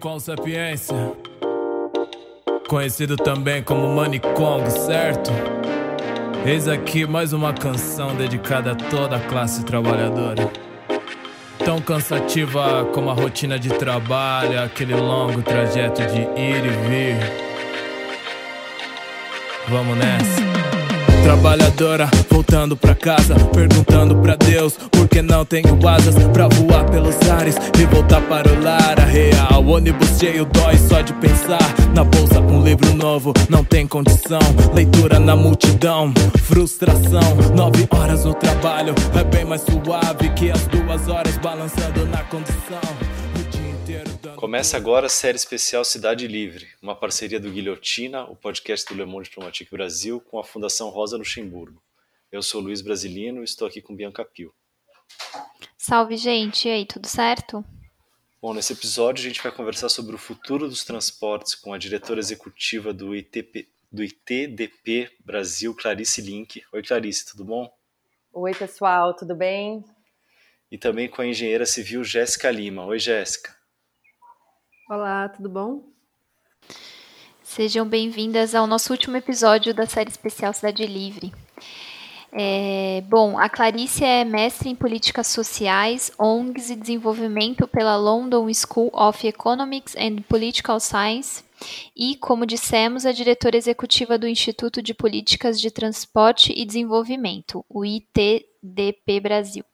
com sapiência, conhecido também como Money Kong, certo? Eis aqui mais uma canção dedicada a toda a classe trabalhadora. Tão cansativa como a rotina de trabalho, aquele longo trajeto de ir e vir. Vamos nessa. Trabalhadora voltando pra casa, perguntando pra Deus por que não tenho asas pra voar pelos ares e voltar para o lar. A real, ônibus cheio dói só de pensar. Na bolsa, um livro novo, não tem condição. Leitura na multidão, frustração. Nove horas no trabalho é bem mais suave que as duas horas balançando na condição. Começa agora a série especial Cidade Livre, uma parceria do Guilhotina, o podcast do Le Monde Diplomatique Brasil, com a Fundação Rosa Luxemburgo. Eu sou Luiz Brasilino e estou aqui com Bianca Pio. Salve, gente! E aí, tudo certo? Bom, nesse episódio a gente vai conversar sobre o futuro dos transportes com a diretora executiva do, ITP, do ITDP Brasil, Clarice Link. Oi, Clarice, tudo bom? Oi, pessoal, tudo bem? E também com a engenheira civil Jéssica Lima. Oi, Jéssica. Olá, tudo bom? Sejam bem-vindas ao nosso último episódio da série especial Cidade Livre. É, bom, a Clarice é mestre em políticas sociais, ONGs e desenvolvimento pela London School of Economics and Political Science e, como dissemos, é diretora executiva do Instituto de Políticas de Transporte e Desenvolvimento, o ITDP Brasil.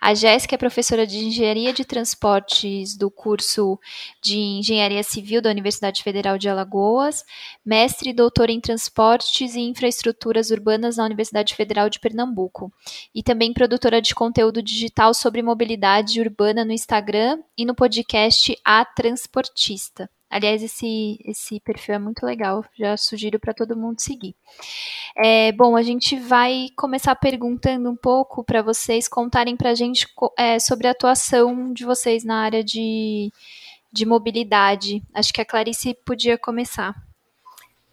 A Jéssica é professora de Engenharia de Transportes do curso de Engenharia Civil da Universidade Federal de Alagoas, mestre e doutora em Transportes e Infraestruturas Urbanas na Universidade Federal de Pernambuco, e também produtora de conteúdo digital sobre mobilidade urbana no Instagram e no podcast A Transportista. Aliás, esse, esse perfil é muito legal, já sugiro para todo mundo seguir. É, bom, a gente vai começar perguntando um pouco para vocês contarem para a gente é, sobre a atuação de vocês na área de, de mobilidade. Acho que a Clarice podia começar.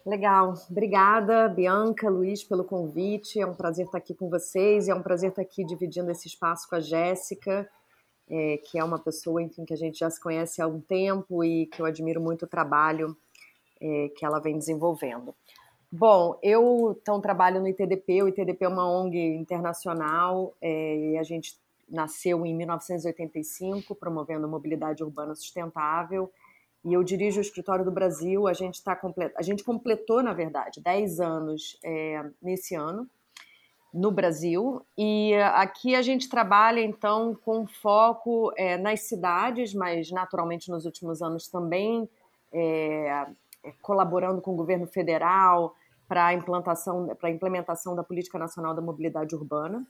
Legal, obrigada, Bianca, Luiz, pelo convite. É um prazer estar aqui com vocês e é um prazer estar aqui dividindo esse espaço com a Jéssica é, que é uma pessoa, enfim, que a gente já se conhece há algum tempo e que eu admiro muito o trabalho é, que ela vem desenvolvendo. Bom, eu então trabalho no ITDP, o ITDP é uma ONG internacional é, e a gente nasceu em 1985 promovendo mobilidade urbana sustentável e eu dirijo o escritório do Brasil. A gente está complet... a gente completou na verdade 10 anos é, nesse ano no Brasil. E aqui a gente trabalha, então, com foco é, nas cidades, mas naturalmente nos últimos anos também é, colaborando com o governo federal para a implantação, para implementação da Política Nacional da Mobilidade Urbana.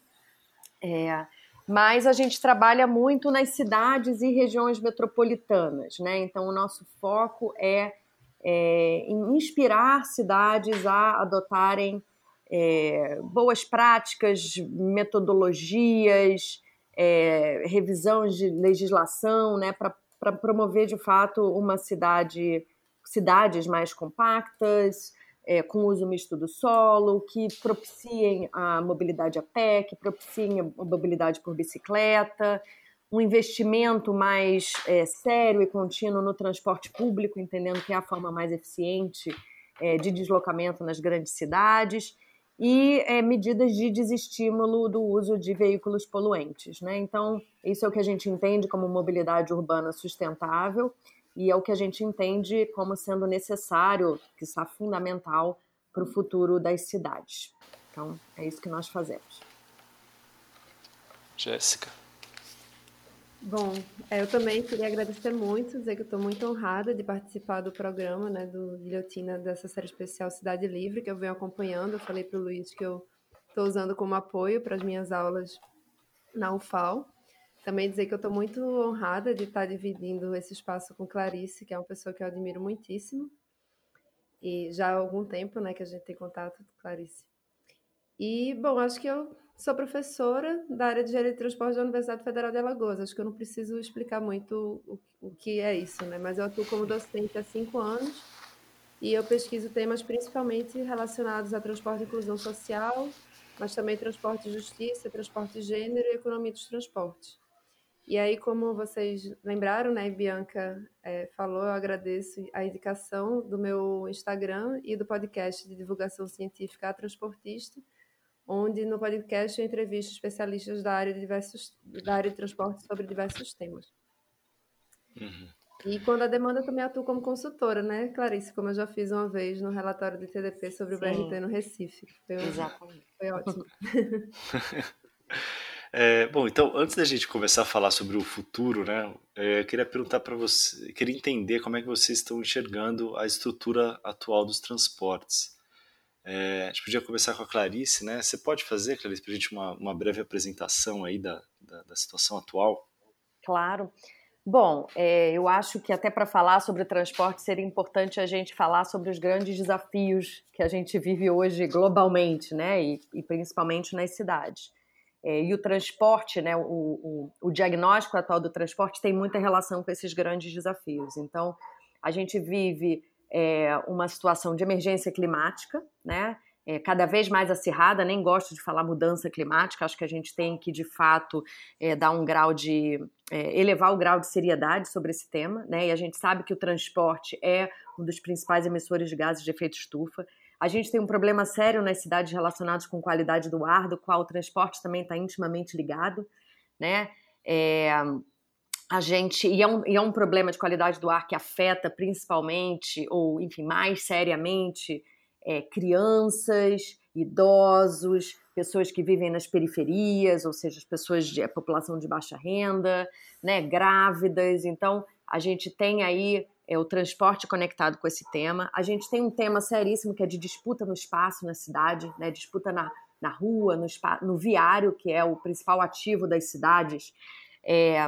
É, mas a gente trabalha muito nas cidades e regiões metropolitanas, né? Então o nosso foco é, é em inspirar cidades a adotarem é, boas práticas, metodologias, é, revisão de legislação, né, para promover de fato uma cidade, cidades mais compactas, é, com uso misto do solo, que propiciem a mobilidade a pé, que propiciem a mobilidade por bicicleta, um investimento mais é, sério e contínuo no transporte público, entendendo que é a forma mais eficiente é, de deslocamento nas grandes cidades e é, medidas de desestímulo do uso de veículos poluentes. Né? Então, isso é o que a gente entende como mobilidade urbana sustentável e é o que a gente entende como sendo necessário, que está fundamental para o futuro das cidades. Então, é isso que nós fazemos. Jéssica. Bom, é, eu também queria agradecer muito, dizer que estou muito honrada de participar do programa, né, do Guilhotina, dessa série especial Cidade Livre, que eu venho acompanhando. Eu falei para o Luiz que eu estou usando como apoio para as minhas aulas na UFAL. Também dizer que eu estou muito honrada de estar dividindo esse espaço com Clarice, que é uma pessoa que eu admiro muitíssimo. E já há algum tempo né, que a gente tem contato, Clarice. E, bom, acho que eu Sou professora da área de Engenharia de Transporte da Universidade Federal de Alagoas. Acho que eu não preciso explicar muito o, o que é isso, né? Mas eu atuo como docente há cinco anos e eu pesquiso temas principalmente relacionados a transporte e inclusão social, mas também transporte e justiça, transporte e gênero e economia dos transportes. E aí, como vocês lembraram, né, Bianca é, falou, eu agradeço a indicação do meu Instagram e do podcast de divulgação científica A Transportista, onde no podcast eu entrevisto especialistas da área de, diversos, da área de transporte sobre diversos temas. Uhum. E quando a demanda também atuo como consultora, né, Clarice? Como eu já fiz uma vez no relatório de TDP sobre Sim. o BRT no Recife. Foi, Exatamente. Foi ótimo. É, bom, então, antes da gente começar a falar sobre o futuro, né, é, eu queria perguntar para você, queria entender como é que vocês estão enxergando a estrutura atual dos transportes. É, a gente podia começar com a Clarice, né? Você pode fazer, Clarice, para a gente uma, uma breve apresentação aí da, da, da situação atual? Claro. Bom, é, eu acho que até para falar sobre transporte seria importante a gente falar sobre os grandes desafios que a gente vive hoje globalmente, né? E, e principalmente nas cidades. É, e o transporte, né, o, o, o, diagnóstico atual do transporte tem muita relação com esses grandes desafios. Então, a gente vive é, uma situação de emergência climática, né, é, cada vez mais acirrada, nem gosto de falar mudança climática, acho que a gente tem que, de fato, é, dar um grau de. É, elevar o grau de seriedade sobre esse tema, né, e a gente sabe que o transporte é um dos principais emissores de gases de efeito estufa. A gente tem um problema sério nas cidades relacionadas com qualidade do ar, do qual o transporte também está intimamente ligado, né? A gente e é, um, e é um problema de qualidade do ar que afeta principalmente, ou enfim, mais seriamente, é, crianças, idosos, pessoas que vivem nas periferias, ou seja, as pessoas de a população de baixa renda, né, grávidas. Então, a gente tem aí é, o transporte conectado com esse tema. A gente tem um tema seríssimo que é de disputa no espaço na cidade, né? disputa na, na rua, no, no viário, que é o principal ativo das cidades. É,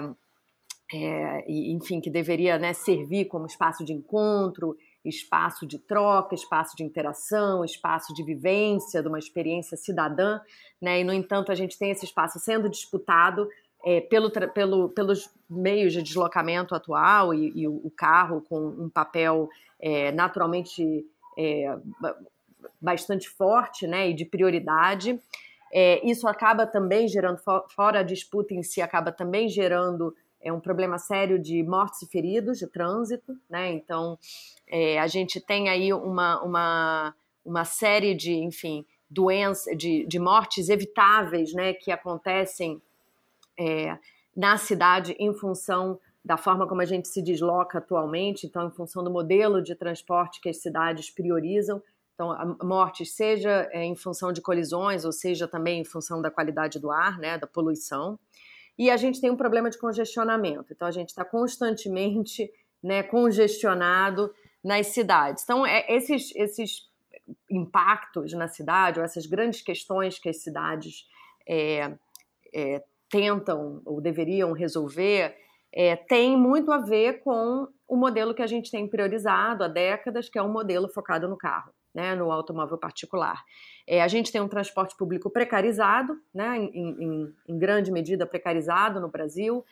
é, enfim, que deveria né, servir como espaço de encontro, espaço de troca, espaço de interação, espaço de vivência de uma experiência cidadã, né? E no entanto a gente tem esse espaço sendo disputado é, pelo, pelo, pelos meios de deslocamento atual e, e o, carro com um papel é, naturalmente é, bastante forte né, e de prioridade. É, isso acaba também gerando, fora a disputa em si, acaba também gerando é, um problema sério de mortes e feridos de trânsito. Né? Então, é, a gente tem aí uma, uma, uma série de, enfim, doenças, de, de mortes evitáveis né, que acontecem é, na cidade em função da forma como a gente se desloca atualmente, então, em função do modelo de transporte que as cidades priorizam. Então, a morte, seja é, em função de colisões, ou seja também em função da qualidade do ar, né, da poluição. E a gente tem um problema de congestionamento. Então, a gente está constantemente né, congestionado nas cidades. Então, é, esses, esses impactos na cidade, ou essas grandes questões que as cidades é, é, tentam ou deveriam resolver é, tem muito a ver com o modelo que a gente tem priorizado há décadas, que é um modelo focado no carro, né, no automóvel particular. É, a gente tem um transporte público precarizado, né, em, em, em grande medida precarizado no Brasil,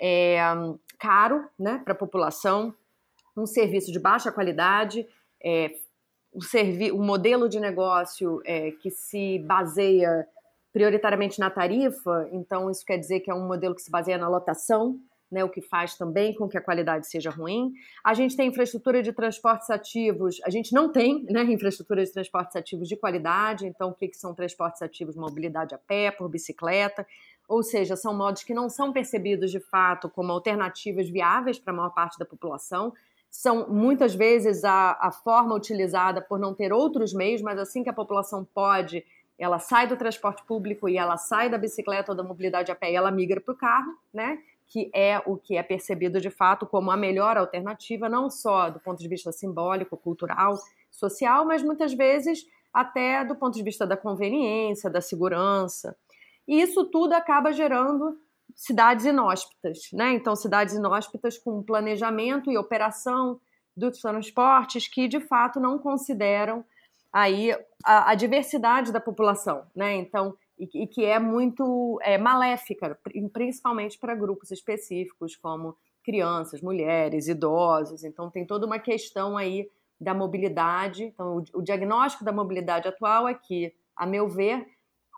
é, caro né, para a população, um serviço de baixa qualidade, é, um, servi um modelo de negócio é, que se baseia prioritariamente na tarifa, então isso quer dizer que é um modelo que se baseia na lotação, né, o que faz também com que a qualidade seja ruim. A gente tem infraestrutura de transportes ativos, a gente não tem né, infraestrutura de transportes ativos de qualidade, então o que, que são transportes ativos? Mobilidade a pé, por bicicleta, ou seja, são modos que não são percebidos de fato como alternativas viáveis para a maior parte da população. São muitas vezes a, a forma utilizada por não ter outros meios, mas assim que a população pode ela sai do transporte público e ela sai da bicicleta ou da mobilidade a pé e ela migra para o carro, né? Que é o que é percebido de fato como a melhor alternativa, não só do ponto de vista simbólico, cultural, social, mas muitas vezes até do ponto de vista da conveniência, da segurança. E isso tudo acaba gerando cidades inóspitas, né? Então, cidades inóspitas com planejamento e operação dos transportes que de fato não consideram aí a, a diversidade da população, né? Então, e, que é muito é, maléfica, principalmente para grupos específicos como crianças, mulheres, idosos. Então, tem toda uma questão aí da mobilidade. Então, o, o diagnóstico da mobilidade atual é que, a meu ver,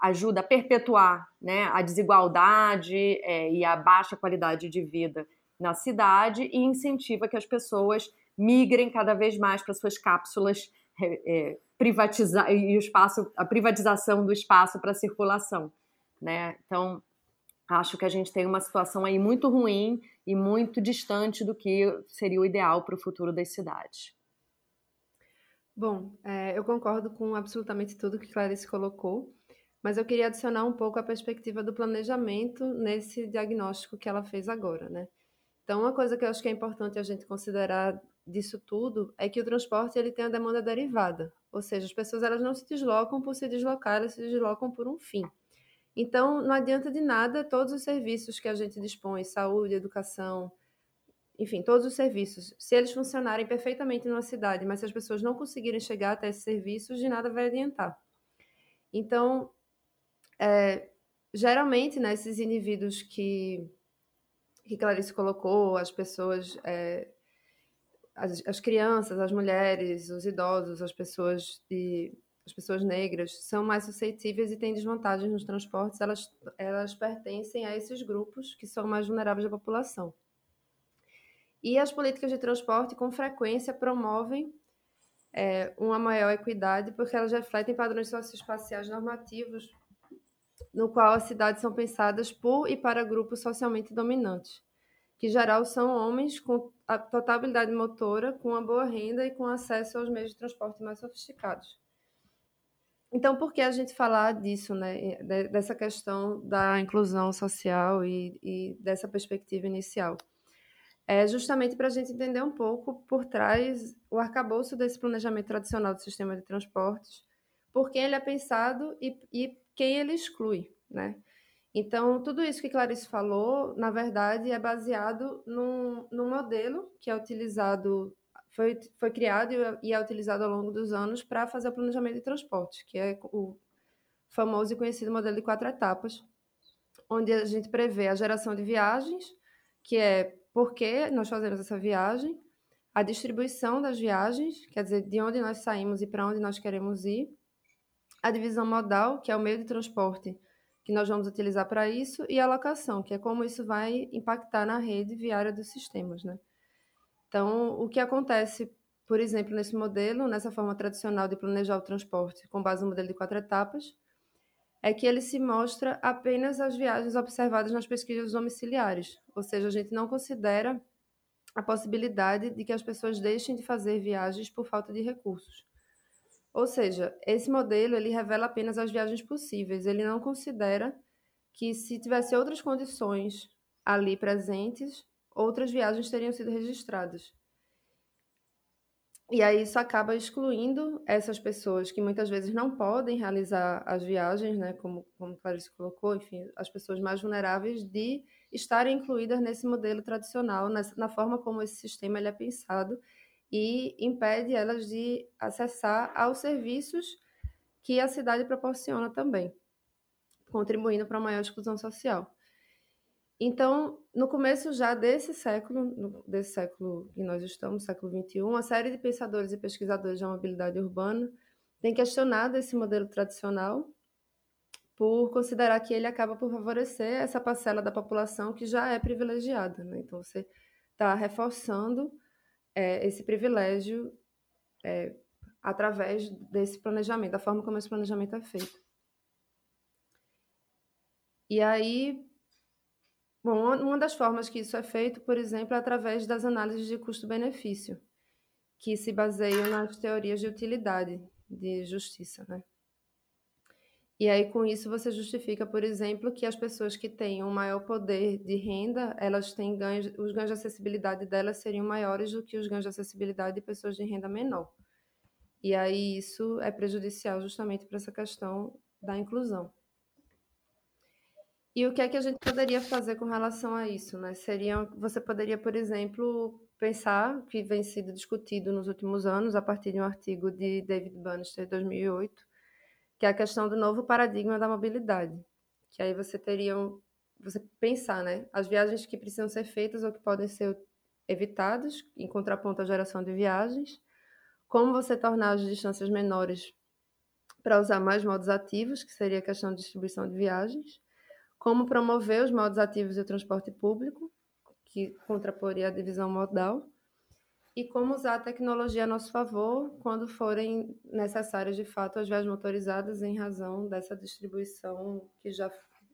ajuda a perpetuar né, a desigualdade é, e a baixa qualidade de vida na cidade e incentiva que as pessoas migrem cada vez mais para suas cápsulas é, é, privatizar e o espaço, a privatização do espaço para circulação, né? Então acho que a gente tem uma situação aí muito ruim e muito distante do que seria o ideal para o futuro das cidades. Bom, é, eu concordo com absolutamente tudo que Clarice colocou, mas eu queria adicionar um pouco a perspectiva do planejamento nesse diagnóstico que ela fez agora, né? Então, uma coisa que eu acho que é importante a gente considerar disso tudo é que o transporte ele tem a demanda derivada, ou seja, as pessoas elas não se deslocam por se deslocar, elas se deslocam por um fim. Então, não adianta de nada todos os serviços que a gente dispõe, saúde, educação, enfim, todos os serviços, se eles funcionarem perfeitamente numa cidade, mas se as pessoas não conseguirem chegar até esses serviços, de nada vai adiantar. Então, é, geralmente, né, esses indivíduos que, que Clarice colocou, as pessoas, é, as, as crianças, as mulheres, os idosos, as pessoas de as pessoas negras são mais suscetíveis e têm desvantagens nos transportes, elas, elas pertencem a esses grupos que são mais vulneráveis da população. E as políticas de transporte, com frequência, promovem é, uma maior equidade, porque elas refletem padrões socioespaciais normativos, no qual as cidades são pensadas por e para grupos socialmente dominantes, que, geral, são homens com a habilidade motora, com uma boa renda e com acesso aos meios de transporte mais sofisticados. Então, por que a gente falar disso, né? Dessa questão da inclusão social e, e dessa perspectiva inicial? É justamente para a gente entender um pouco por trás o arcabouço desse planejamento tradicional do sistema de transportes, por quem ele é pensado e, e quem ele exclui, né? Então, tudo isso que Clarice falou, na verdade, é baseado num, num modelo que é utilizado foi, foi criado e é utilizado ao longo dos anos para fazer o planejamento de transporte, que é o famoso e conhecido modelo de quatro etapas, onde a gente prevê a geração de viagens, que é por que nós fazemos essa viagem, a distribuição das viagens, quer dizer, de onde nós saímos e para onde nós queremos ir, a divisão modal, que é o meio de transporte que nós vamos utilizar para isso, e a locação, que é como isso vai impactar na rede viária dos sistemas, né? Então, o que acontece, por exemplo, nesse modelo, nessa forma tradicional de planejar o transporte com base no modelo de quatro etapas, é que ele se mostra apenas as viagens observadas nas pesquisas domiciliares, ou seja, a gente não considera a possibilidade de que as pessoas deixem de fazer viagens por falta de recursos. Ou seja, esse modelo ele revela apenas as viagens possíveis, ele não considera que se tivesse outras condições ali presentes, outras viagens teriam sido registradas. E aí isso acaba excluindo essas pessoas que muitas vezes não podem realizar as viagens, né, como, como Clarice colocou, enfim, as pessoas mais vulneráveis de estarem incluídas nesse modelo tradicional, nessa, na forma como esse sistema ele é pensado e impede elas de acessar aos serviços que a cidade proporciona também, contribuindo para a maior exclusão social. Então, no começo já desse século, desse século que nós estamos, século XXI, uma série de pensadores e pesquisadores da mobilidade urbana tem questionado esse modelo tradicional por considerar que ele acaba por favorecer essa parcela da população que já é privilegiada. Né? Então, você está reforçando é, esse privilégio é, através desse planejamento, da forma como esse planejamento é feito. E aí, Bom, uma das formas que isso é feito, por exemplo, é através das análises de custo-benefício, que se baseiam nas teorias de utilidade de justiça, né? E aí, com isso, você justifica, por exemplo, que as pessoas que têm um maior poder de renda, elas têm ganhos, os ganhos de acessibilidade delas seriam maiores do que os ganhos de acessibilidade de pessoas de renda menor. E aí, isso é prejudicial justamente para essa questão da inclusão. E o que é que a gente poderia fazer com relação a isso, né? Seria, você poderia, por exemplo, pensar que vem sido discutido nos últimos anos a partir de um artigo de David Bannister de 2008, que é a questão do novo paradigma da mobilidade, que aí você teria você pensar, né, as viagens que precisam ser feitas ou que podem ser evitadas em contraponto à geração de viagens, como você tornar as distâncias menores para usar mais modos ativos, que seria a questão de distribuição de viagens, como promover os modos ativos do transporte público, que contraporia a divisão modal, e como usar a tecnologia a nosso favor quando forem necessárias de fato as vias motorizadas em razão dessa distribuição que já,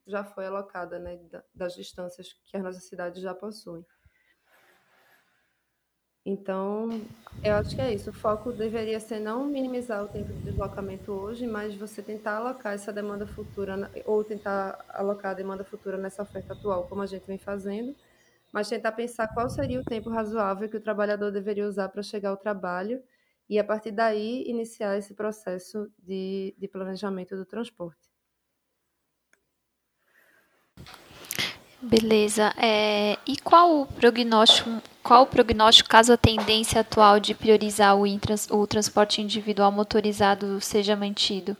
já foi alocada, né, das distâncias que as nossas cidades já possuem. Então, eu acho que é isso. O foco deveria ser não minimizar o tempo de deslocamento hoje, mas você tentar alocar essa demanda futura, ou tentar alocar a demanda futura nessa oferta atual, como a gente vem fazendo, mas tentar pensar qual seria o tempo razoável que o trabalhador deveria usar para chegar ao trabalho e, a partir daí, iniciar esse processo de, de planejamento do transporte. Beleza. É, e qual o prognóstico, qual o prognóstico caso a tendência atual de priorizar o, intrans, o transporte individual motorizado seja mantido?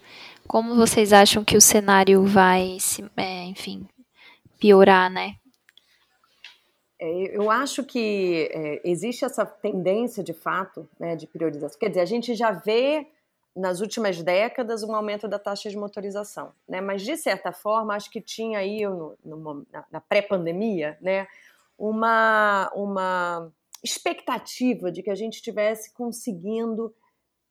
Como vocês acham que o cenário vai, se, é, enfim, piorar, né? É, eu acho que é, existe essa tendência, de fato, né, de priorização. Quer dizer, a gente já vê nas últimas décadas um aumento da taxa de motorização, né? Mas de certa forma, acho que tinha aí no, no, na pré-pandemia, né, uma uma expectativa de que a gente estivesse conseguindo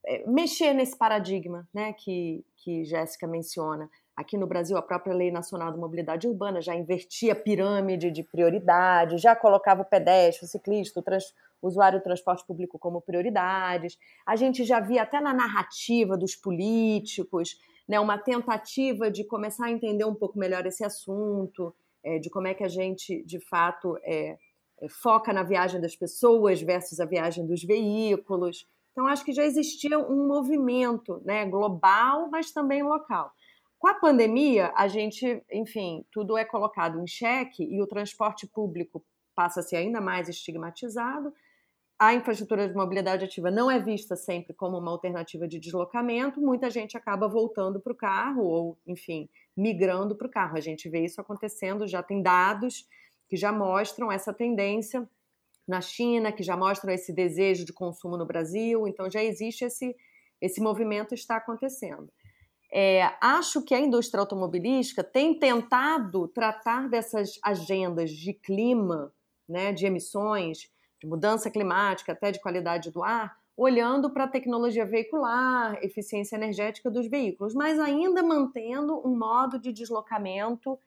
é, mexer nesse paradigma, né, que que Jéssica menciona, Aqui no Brasil, a própria Lei Nacional de Mobilidade Urbana já invertia a pirâmide de prioridade, já colocava o pedestre, o ciclista, o, trans, usuário do transporte público como prioridades. A gente já via até na narrativa dos políticos né, uma tentativa de começar a entender um pouco melhor esse assunto, é, de como é que a gente, de fato, é, é, foca na viagem das pessoas versus a viagem dos veículos. Então, acho que já existia um movimento né, global, mas também local. Com a pandemia, a gente, enfim, tudo é colocado em xeque e o transporte público passa a ser ainda mais estigmatizado. A infraestrutura de mobilidade ativa não é vista sempre como uma alternativa de deslocamento, muita gente acaba voltando para o carro ou, enfim, migrando para o carro. A gente vê isso acontecendo, já tem dados que já mostram essa tendência na China, que já mostram esse desejo de consumo no Brasil, então já existe esse, esse movimento está acontecendo. É, acho que a indústria automobilística tem tentado tratar dessas agendas de clima, né, de emissões, de mudança climática, até de qualidade do ar, olhando para a tecnologia veicular, eficiência energética dos veículos, mas ainda mantendo um modo de deslocamento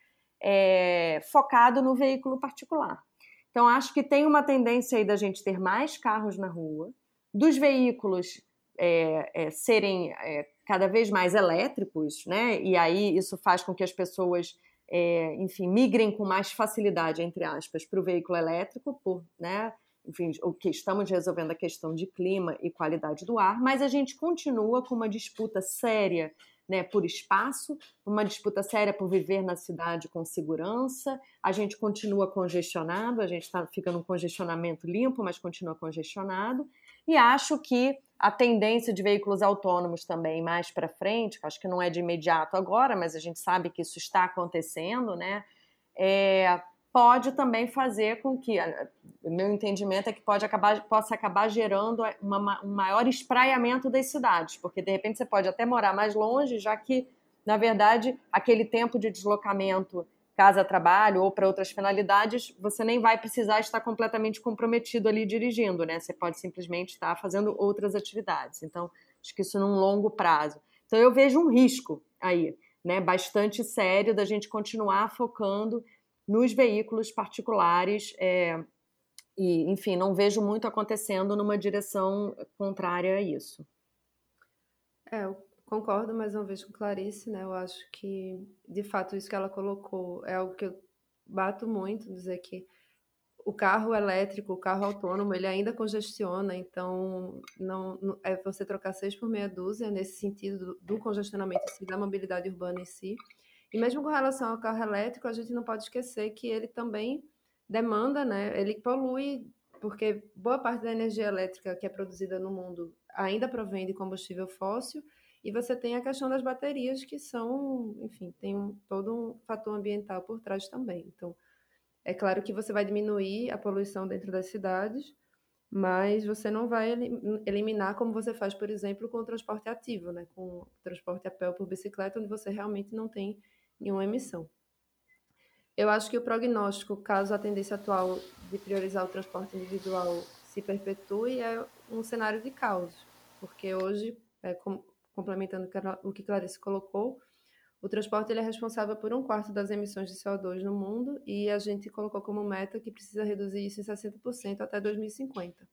é, focado no veículo particular. Então, acho que tem uma tendência aí da gente ter mais carros na rua, dos veículos é, é, serem é, cada vez mais elétricos, né? E aí isso faz com que as pessoas, é, enfim, migrem com mais facilidade, entre aspas, para o veículo elétrico, por, né? Enfim, o que estamos resolvendo a questão de clima e qualidade do ar, mas a gente continua com uma disputa séria né, por espaço, uma disputa séria por viver na cidade com segurança. A gente continua congestionado, a gente tá, fica num congestionamento limpo, mas continua congestionado. E acho que a tendência de veículos autônomos também mais para frente, acho que não é de imediato agora, mas a gente sabe que isso está acontecendo, né? É, pode também fazer com que, meu entendimento é que pode acabar, possa acabar gerando uma, um maior espraiamento das cidades, porque de repente você pode até morar mais longe, já que, na verdade, aquele tempo de deslocamento casa-trabalho ou para outras finalidades, você nem vai precisar estar completamente comprometido ali dirigindo, né? Você pode simplesmente estar fazendo outras atividades. Então, acho que isso num longo prazo. Então, eu vejo um risco aí, né? Bastante sério da gente continuar focando nos veículos particulares. É, e, enfim, não vejo muito acontecendo numa direção contrária a isso. É, Concordo mais uma vez com Clarice, né? Eu acho que, de fato, isso que ela colocou é algo que eu bato muito, dizer que o carro elétrico, o carro autônomo, ele ainda congestiona, então não, não é você trocar seis por meia dúzia nesse sentido do, do congestionamento si, da mobilidade urbana em si. E mesmo com relação ao carro elétrico, a gente não pode esquecer que ele também demanda, né? Ele polui, porque boa parte da energia elétrica que é produzida no mundo ainda provém de combustível fóssil e você tem a questão das baterias, que são, enfim, tem um, todo um fator ambiental por trás também. Então, é claro que você vai diminuir a poluição dentro das cidades, mas você não vai eliminar como você faz, por exemplo, com o transporte ativo, né? com o transporte a pé ou por bicicleta, onde você realmente não tem nenhuma emissão. Eu acho que o prognóstico, caso a tendência atual de priorizar o transporte individual se perpetue, é um cenário de caos, porque hoje, é, com, complementando o que Clarice colocou, o transporte ele é responsável por um quarto das emissões de CO2 no mundo e a gente colocou como meta que precisa reduzir isso em 60% até 2050.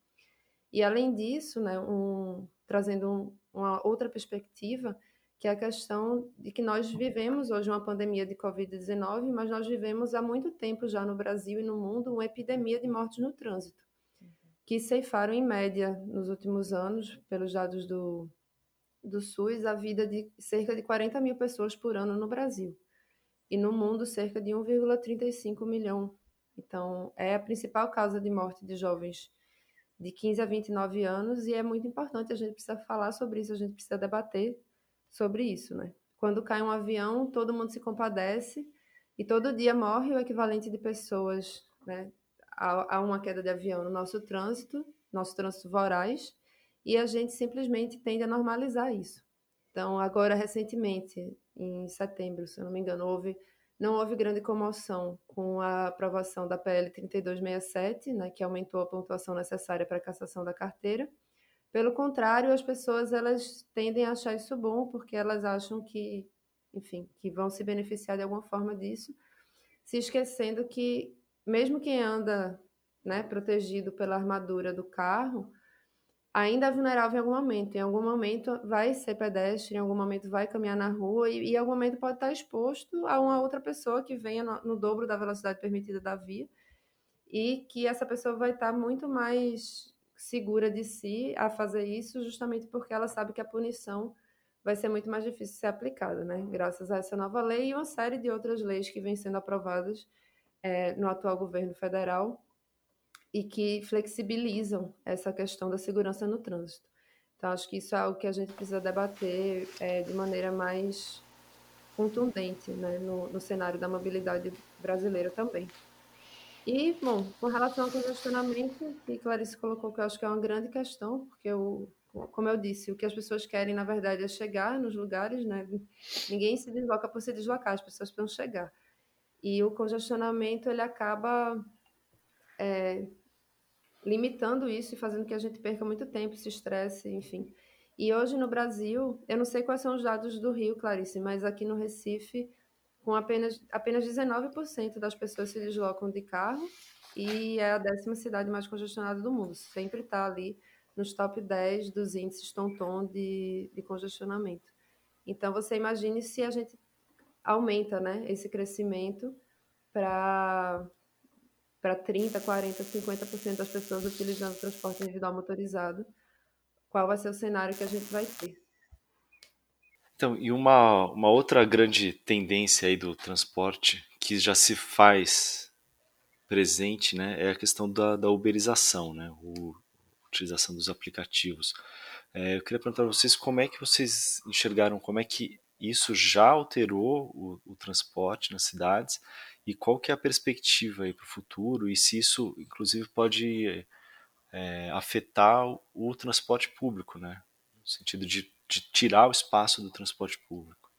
E além disso, né, um, trazendo um, uma outra perspectiva, que é a questão de que nós vivemos hoje uma pandemia de Covid-19, mas nós vivemos há muito tempo já no Brasil e no mundo uma epidemia de mortes no trânsito, que ceifaram em média nos últimos anos, pelos dados do, do SUS, a vida de cerca de 40 mil pessoas por ano no Brasil. E no mundo, cerca de 1,35 milhão. Então, é a principal causa de morte de jovens de 15 a 29 anos e é muito importante, a gente precisa falar sobre isso, a gente precisa debater sobre isso, né? Quando cai um avião, todo mundo se compadece e todo dia morre o equivalente de pessoas, né? A, a uma queda de avião no nosso trânsito, nosso trânsito voraz, e a gente simplesmente tende a normalizar isso. Então, agora, recentemente, em setembro, se eu não me engano, houve, não houve grande comoção com a aprovação da PL 3267, né, que aumentou a pontuação necessária para a cassação da carteira, pelo contrário, as pessoas elas tendem a achar isso bom porque elas acham que, enfim, que vão se beneficiar de alguma forma disso, se esquecendo que mesmo quem anda, né, protegido pela armadura do carro, ainda é vulnerável em algum momento. Em algum momento vai ser pedestre, em algum momento vai caminhar na rua e, em algum momento pode estar exposto a uma outra pessoa que venha no, no dobro da velocidade permitida da via e que essa pessoa vai estar muito mais segura de si a fazer isso, justamente porque ela sabe que a punição vai ser muito mais difícil de ser aplicada, né? Graças a essa nova lei e uma série de outras leis que vêm sendo aprovadas é, no atual governo federal e que flexibilizam essa questão da segurança no trânsito. Então, acho que isso é algo que a gente precisa debater é, de maneira mais contundente né, no, no cenário da mobilidade brasileira também. E, bom, com relação ao congestionamento, que Clarice colocou que eu acho que é uma grande questão, porque, eu, como eu disse, o que as pessoas querem, na verdade, é chegar nos lugares, né? Ninguém se desloca por se deslocar, as pessoas precisam chegar. E o congestionamento, ele acaba é, limitando isso e fazendo que a gente perca muito tempo, se estresse, enfim. E hoje no Brasil, eu não sei quais são os dados do Rio, Clarice, mas aqui no Recife com apenas, apenas 19% das pessoas se deslocam de carro e é a décima cidade mais congestionada do mundo. Sempre está ali nos top 10 dos índices Tonton de, de congestionamento. Então, você imagine se a gente aumenta né, esse crescimento para para 30, 40, 50% das pessoas utilizando transporte individual motorizado, qual vai ser o cenário que a gente vai ter? Então, e uma, uma outra grande tendência aí do transporte que já se faz presente, né, é a questão da, da uberização, né, o, a utilização dos aplicativos. É, eu queria perguntar para vocês como é que vocês enxergaram, como é que isso já alterou o, o transporte nas cidades e qual que é a perspectiva aí para o futuro e se isso, inclusive, pode é, afetar o, o transporte público, né, no sentido de de tirar o espaço do transporte público.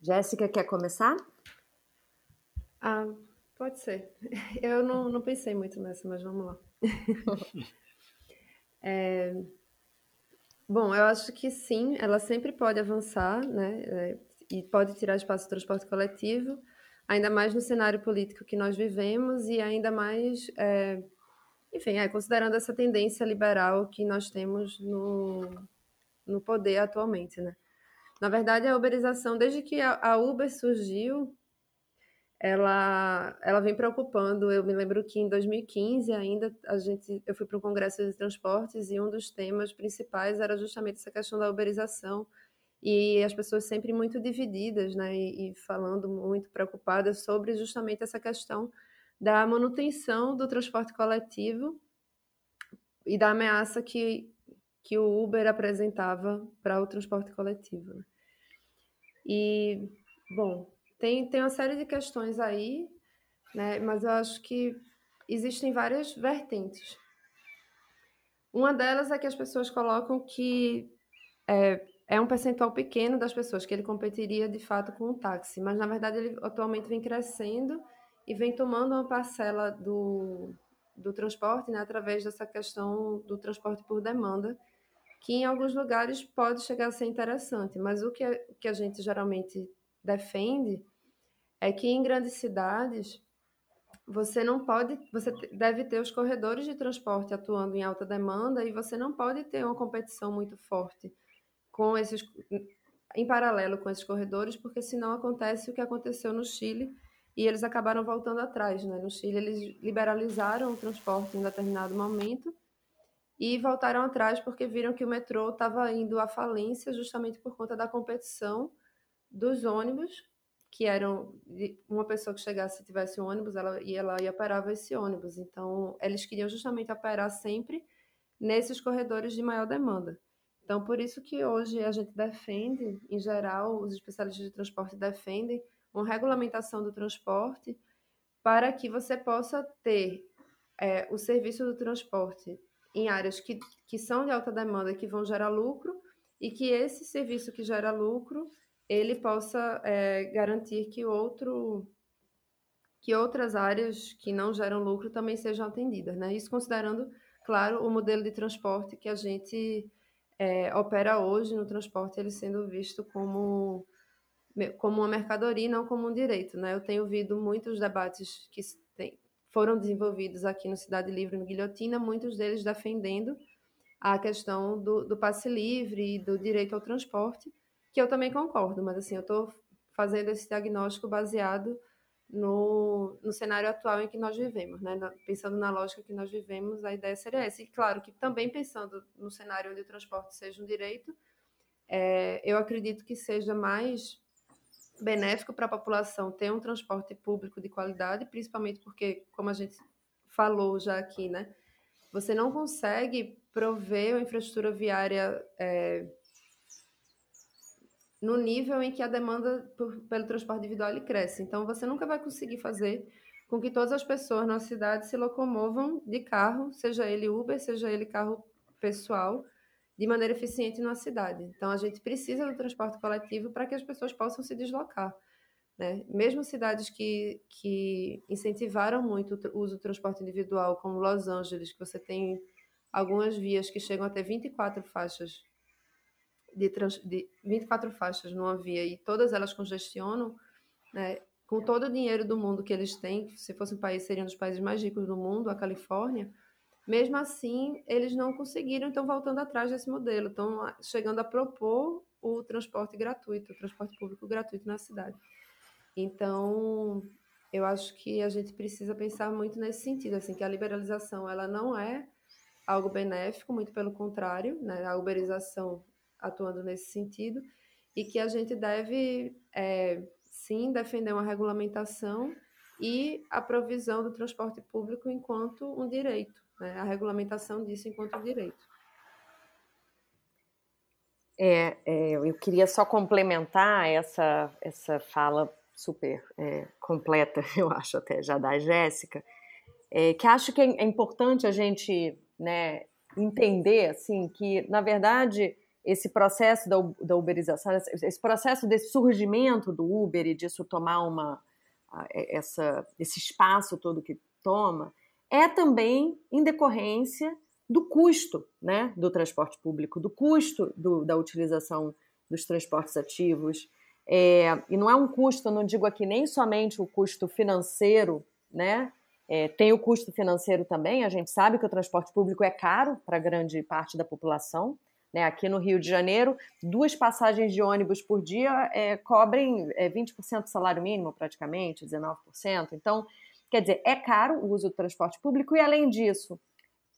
Jéssica, quer começar? Ah, pode ser. Eu não, não pensei muito nessa, mas vamos lá. é, bom, eu acho que sim, ela sempre pode avançar, né? E pode tirar espaço do transporte coletivo, ainda mais no cenário político que nós vivemos e ainda mais é, enfim, é, considerando essa tendência liberal que nós temos no, no poder atualmente, né? Na verdade, a uberização, desde que a, Uber surgiu, ela, ela vem preocupando. Eu me lembro que em 2015 ainda a gente, eu fui para um congresso de transportes e um dos temas principais era justamente essa questão da uberização e as pessoas sempre muito divididas, né, e, e falando muito preocupadas sobre justamente essa questão da manutenção do transporte coletivo e da ameaça que, que o Uber apresentava para o transporte coletivo. Né? E, bom, tem, tem uma série de questões aí, né, mas eu acho que existem várias vertentes. Uma delas é que as pessoas colocam que é, é um percentual pequeno das pessoas que ele competiria de fato com o táxi, mas na verdade ele atualmente vem crescendo e vem tomando uma parcela do, do transporte né, através dessa questão do transporte por demanda, que em alguns lugares pode chegar a ser interessante, mas o que, é, o que a gente geralmente defende é que em grandes cidades você não pode, você deve ter os corredores de transporte atuando em alta demanda e você não pode ter uma competição muito forte com esses em paralelo com esses corredores, porque senão acontece o que aconteceu no Chile e eles acabaram voltando atrás, né? No Chile eles liberalizaram o transporte em determinado momento e voltaram atrás porque viram que o metrô estava indo à falência justamente por conta da competição dos ônibus que eram uma pessoa que chegasse e tivesse um ônibus, ela ia lá e operava esse ônibus. Então, eles queriam justamente operar sempre nesses corredores de maior demanda. Então, por isso que hoje a gente defende, em geral, os especialistas de transporte defendem uma regulamentação do transporte para que você possa ter é, o serviço do transporte em áreas que, que são de alta demanda, que vão gerar lucro, e que esse serviço que gera lucro ele possa é, garantir que outro que outras áreas que não geram lucro também sejam atendidas, né? Isso considerando, claro, o modelo de transporte que a gente é, opera hoje no transporte, ele sendo visto como como uma mercadoria, não como um direito, né? Eu tenho ouvido muitos debates que tem, foram desenvolvidos aqui no Cidade Livre, no Guilhotina, muitos deles defendendo a questão do, do passe livre e do direito ao transporte, que eu também concordo, mas assim, eu estou fazendo esse diagnóstico baseado no, no cenário atual em que nós vivemos, né? Pensando na lógica que nós vivemos, a ideia seria essa. E claro que também pensando no cenário onde o transporte seja um direito, é, eu acredito que seja mais benéfico para a população ter um transporte público de qualidade, principalmente porque, como a gente falou já aqui, né? Você não consegue prover uma infraestrutura viária é, no nível em que a demanda por, pelo transporte individual cresce. Então, você nunca vai conseguir fazer com que todas as pessoas na cidade se locomovam de carro, seja ele Uber, seja ele carro pessoal, de maneira eficiente na cidade. Então, a gente precisa do transporte coletivo para que as pessoas possam se deslocar. Né? Mesmo cidades que, que incentivaram muito o uso do transporte individual, como Los Angeles, que você tem algumas vias que chegam até 24 faixas de, trans, de 24 faixas numa via e todas elas congestionam, né, com todo o dinheiro do mundo que eles têm, se fosse um país, seria um dos países mais ricos do mundo, a Califórnia, mesmo assim, eles não conseguiram, então voltando atrás desse modelo, estão chegando a propor o transporte gratuito, o transporte público gratuito na cidade. Então, eu acho que a gente precisa pensar muito nesse sentido, assim, que a liberalização ela não é algo benéfico, muito pelo contrário, né? A uberização atuando nesse sentido, e que a gente deve, é, sim, defender uma regulamentação e a provisão do transporte público enquanto um direito, né? a regulamentação disso enquanto um direito. É, é, eu queria só complementar essa, essa fala super é, completa, eu acho até já da Jéssica, é, que acho que é, importante a gente né, entender assim que, na verdade, esse processo da, da uberização, esse processo desse surgimento do Uber e disso tomar uma essa, esse espaço todo que toma, é também em decorrência do custo né, do transporte público, do custo do, da utilização dos transportes ativos. É, e não é um custo, não digo aqui nem somente o custo financeiro, né? É, tem o custo financeiro também, a gente sabe que o transporte público é caro para grande parte da população, né, aqui no Rio de Janeiro, duas passagens de ônibus por dia é, cobrem é, 20% do salário mínimo, praticamente, 19%. Então, quer dizer, é caro o uso do transporte público e, além disso,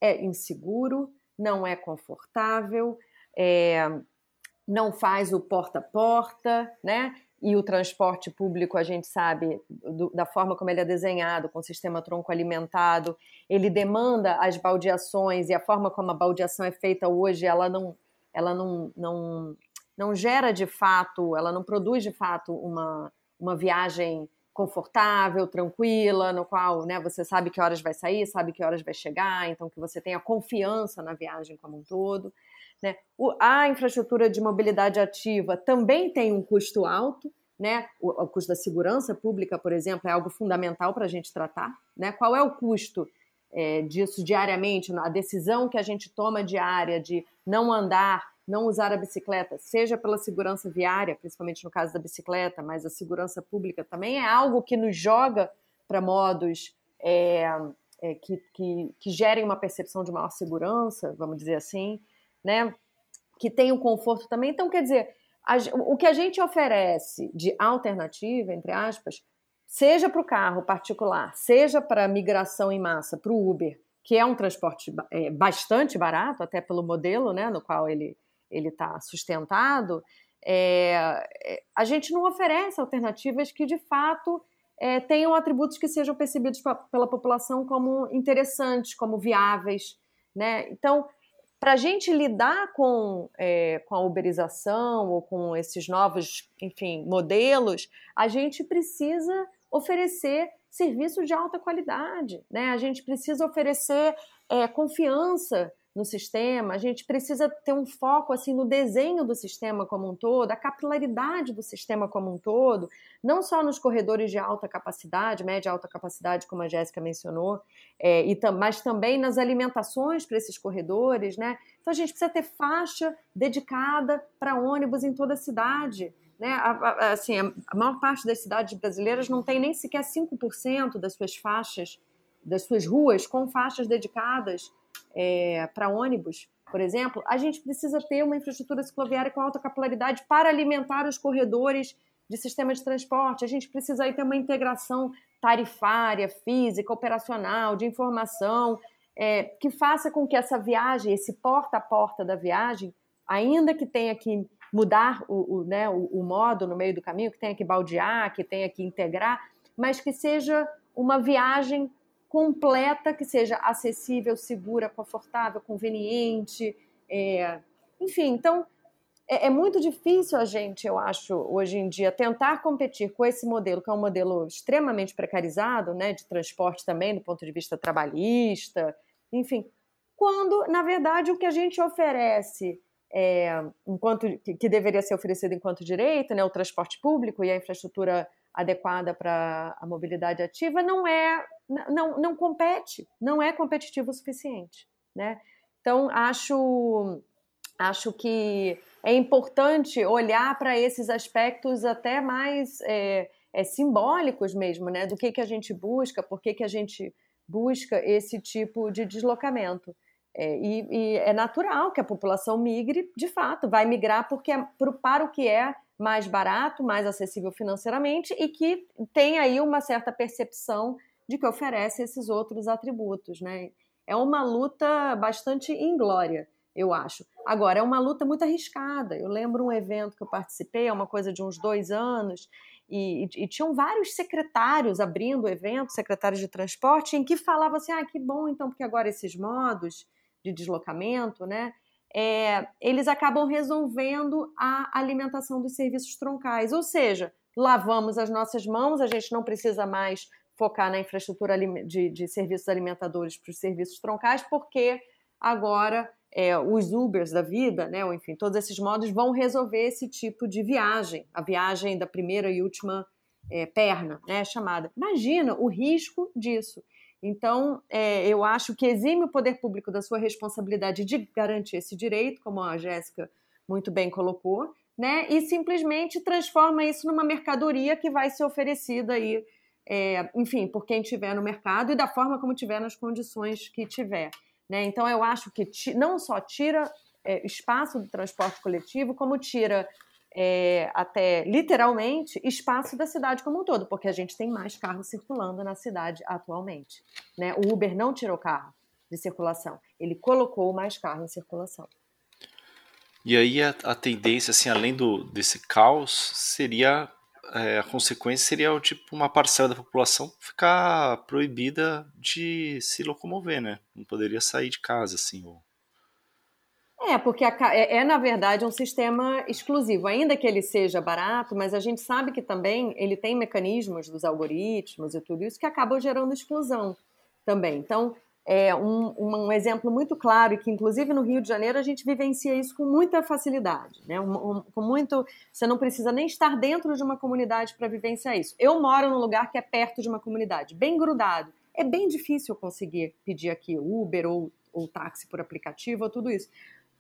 é inseguro, não é confortável, é, não faz o porta a porta, né? E o transporte público, a gente sabe, do, da forma como ele é desenhado, com o sistema tronco alimentado, ele demanda as baldeações e a forma como a baldeação é feita hoje, ela não, ela não, não, não gera de fato, ela não produz de fato uma, uma viagem confortável, tranquila, no qual né, você sabe que horas vai sair, sabe que horas vai chegar, então que você tenha confiança na viagem como um todo. Né? O, a infraestrutura de mobilidade ativa também tem um custo alto, né? O, o custo da segurança pública, por exemplo, é algo fundamental para a gente tratar. Né? Qual é o custo é, disso diariamente? A decisão que a gente toma diária de não andar, não usar a bicicleta, seja pela segurança viária, principalmente no caso da bicicleta, mas a segurança pública também é algo que nos joga para modos é, é, que, que, que gerem uma percepção de maior segurança, vamos dizer assim, né? Que tem o conforto também. Então, quer dizer, a, o que a gente oferece de alternativa, entre aspas, seja para o carro particular, seja para migração em massa, para o Uber, que é um transporte é, bastante barato, até pelo modelo né, no qual ele está sustentado, é, é, a gente não oferece alternativas que de fato é, tenham atributos que sejam percebidos pela população como interessantes, como viáveis. Né? Então, para a gente lidar com, é, com a uberização ou com esses novos, enfim, modelos, a gente precisa oferecer serviços de alta qualidade, né? A gente precisa oferecer é, confiança no sistema, a gente precisa ter um foco assim no desenho do sistema como um todo, a capilaridade do sistema como um todo, não só nos corredores de alta capacidade, média e alta capacidade, como a Jéssica mencionou, é, e mas também nas alimentações para esses corredores, né? Então a gente precisa ter faixa dedicada para ônibus em toda a cidade. Né? A, a, assim, a maior parte das cidades brasileiras não tem nem sequer 5% das suas faixas, das suas ruas com faixas dedicadas é, para ônibus, por exemplo, a gente precisa ter uma infraestrutura cicloviária com alta capilaridade para alimentar os corredores de sistema de transporte. A gente precisa aí ter uma integração tarifária, física, operacional, de informação, é, que faça com que essa viagem, esse porta a porta da viagem, ainda que tenha que mudar o, o, né, o, o modo no meio do caminho, que tenha que baldear, que tenha que integrar, mas que seja uma viagem completa, que seja acessível, segura, confortável, conveniente. É... Enfim, então é, é, muito difícil a gente, eu acho, hoje em dia, tentar competir com esse modelo, que é um modelo extremamente precarizado, né, de transporte também, do ponto de vista trabalhista, enfim, quando, na verdade, o que a gente oferece é, enquanto que, deveria ser oferecido enquanto direito, né, o transporte público e a infraestrutura adequada para a mobilidade ativa, não é não, não compete, não é competitivo o suficiente, né? Então acho acho que é importante olhar para esses aspectos até mais é, é, simbólicos mesmo, né? Do que que a gente busca, por que que a gente busca esse tipo de deslocamento. É, e, e, é natural que a população migre, de fato, vai migrar porque é, para o que é mais barato, mais acessível financeiramente e que tem aí uma certa percepção de que oferece esses outros atributos, né? É uma luta bastante inglória, eu acho. Agora, é uma luta muito arriscada. Eu lembro um evento que eu participei, é uma coisa de uns dois anos, e, e, e, tinham vários secretários abrindo o evento, secretários de transporte, em que falavam assim: ah, que bom, então, porque agora esses modos de deslocamento, né? É, eles acabam resolvendo a alimentação dos serviços troncais, ou seja, lavamos as nossas mãos, a gente não precisa mais focar na infraestrutura de, de serviços alimentadores para os serviços troncais, porque agora é, os Ubers da vida, né, ou enfim, todos esses modos vão resolver esse tipo de viagem, a viagem da primeira e última é, perna, né, chamada. Imagina o risco disso. Então, é, eu acho que exime o poder público da sua responsabilidade de garantir esse direito, como a Jéssica muito bem colocou, né, e simplesmente transforma isso numa mercadoria que vai ser oferecida aí é, enfim, por quem tiver no mercado e da forma como tiver nas condições que tiver. Né? Então, eu acho que não só tira é, espaço do transporte coletivo, como tira é, até literalmente espaço da cidade como um todo, porque a gente tem mais carros circulando na cidade atualmente. Né? O Uber não tirou carro de circulação, ele colocou mais carro em circulação. E aí a, a tendência, assim, além do, desse caos, seria é, a consequência seria tipo uma parcela da população ficar proibida de se locomover, né? Não poderia sair de casa, assim. Ou... É, porque a, é, é, na verdade, um sistema exclusivo. Ainda que ele seja barato, mas a gente sabe que também ele tem mecanismos dos algoritmos e tudo isso que acabam gerando exclusão também. Então, é um, um, exemplo muito claro, e que inclusive no Rio de Janeiro a gente vivencia isso com muita facilidade, né? Um, um, com muito. Você não precisa nem estar dentro de uma comunidade para vivenciar isso. Eu moro num lugar que é perto de uma comunidade, bem grudado. É bem difícil conseguir pedir aqui Uber ou, ou táxi por aplicativo ou tudo isso.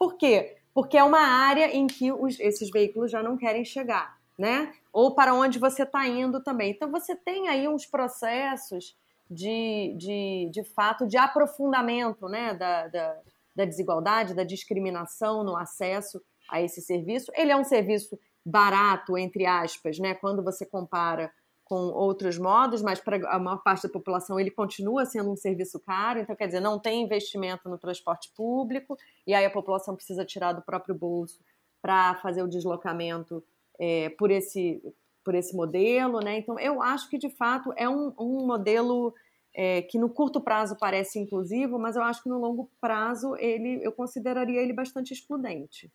Por quê? Porque é uma área em que os, esses veículos já não querem chegar, né? Ou para onde você está indo também. Então você tem aí uns processos de, de, de fato, de aprofundamento né, da, da, da desigualdade, da discriminação no acesso a esse serviço. Ele é um serviço barato, entre aspas, né, quando você compara com outros modos, mas para a maior parte da população ele continua sendo um serviço caro, então quer dizer, não tem investimento no transporte público, e aí a população precisa tirar do próprio bolso para fazer o deslocamento é, por, esse, por esse modelo, né? Então, eu acho que de fato é um, um modelo é, que no curto prazo parece inclusivo, mas eu acho que no longo prazo ele, eu consideraria ele bastante excludente.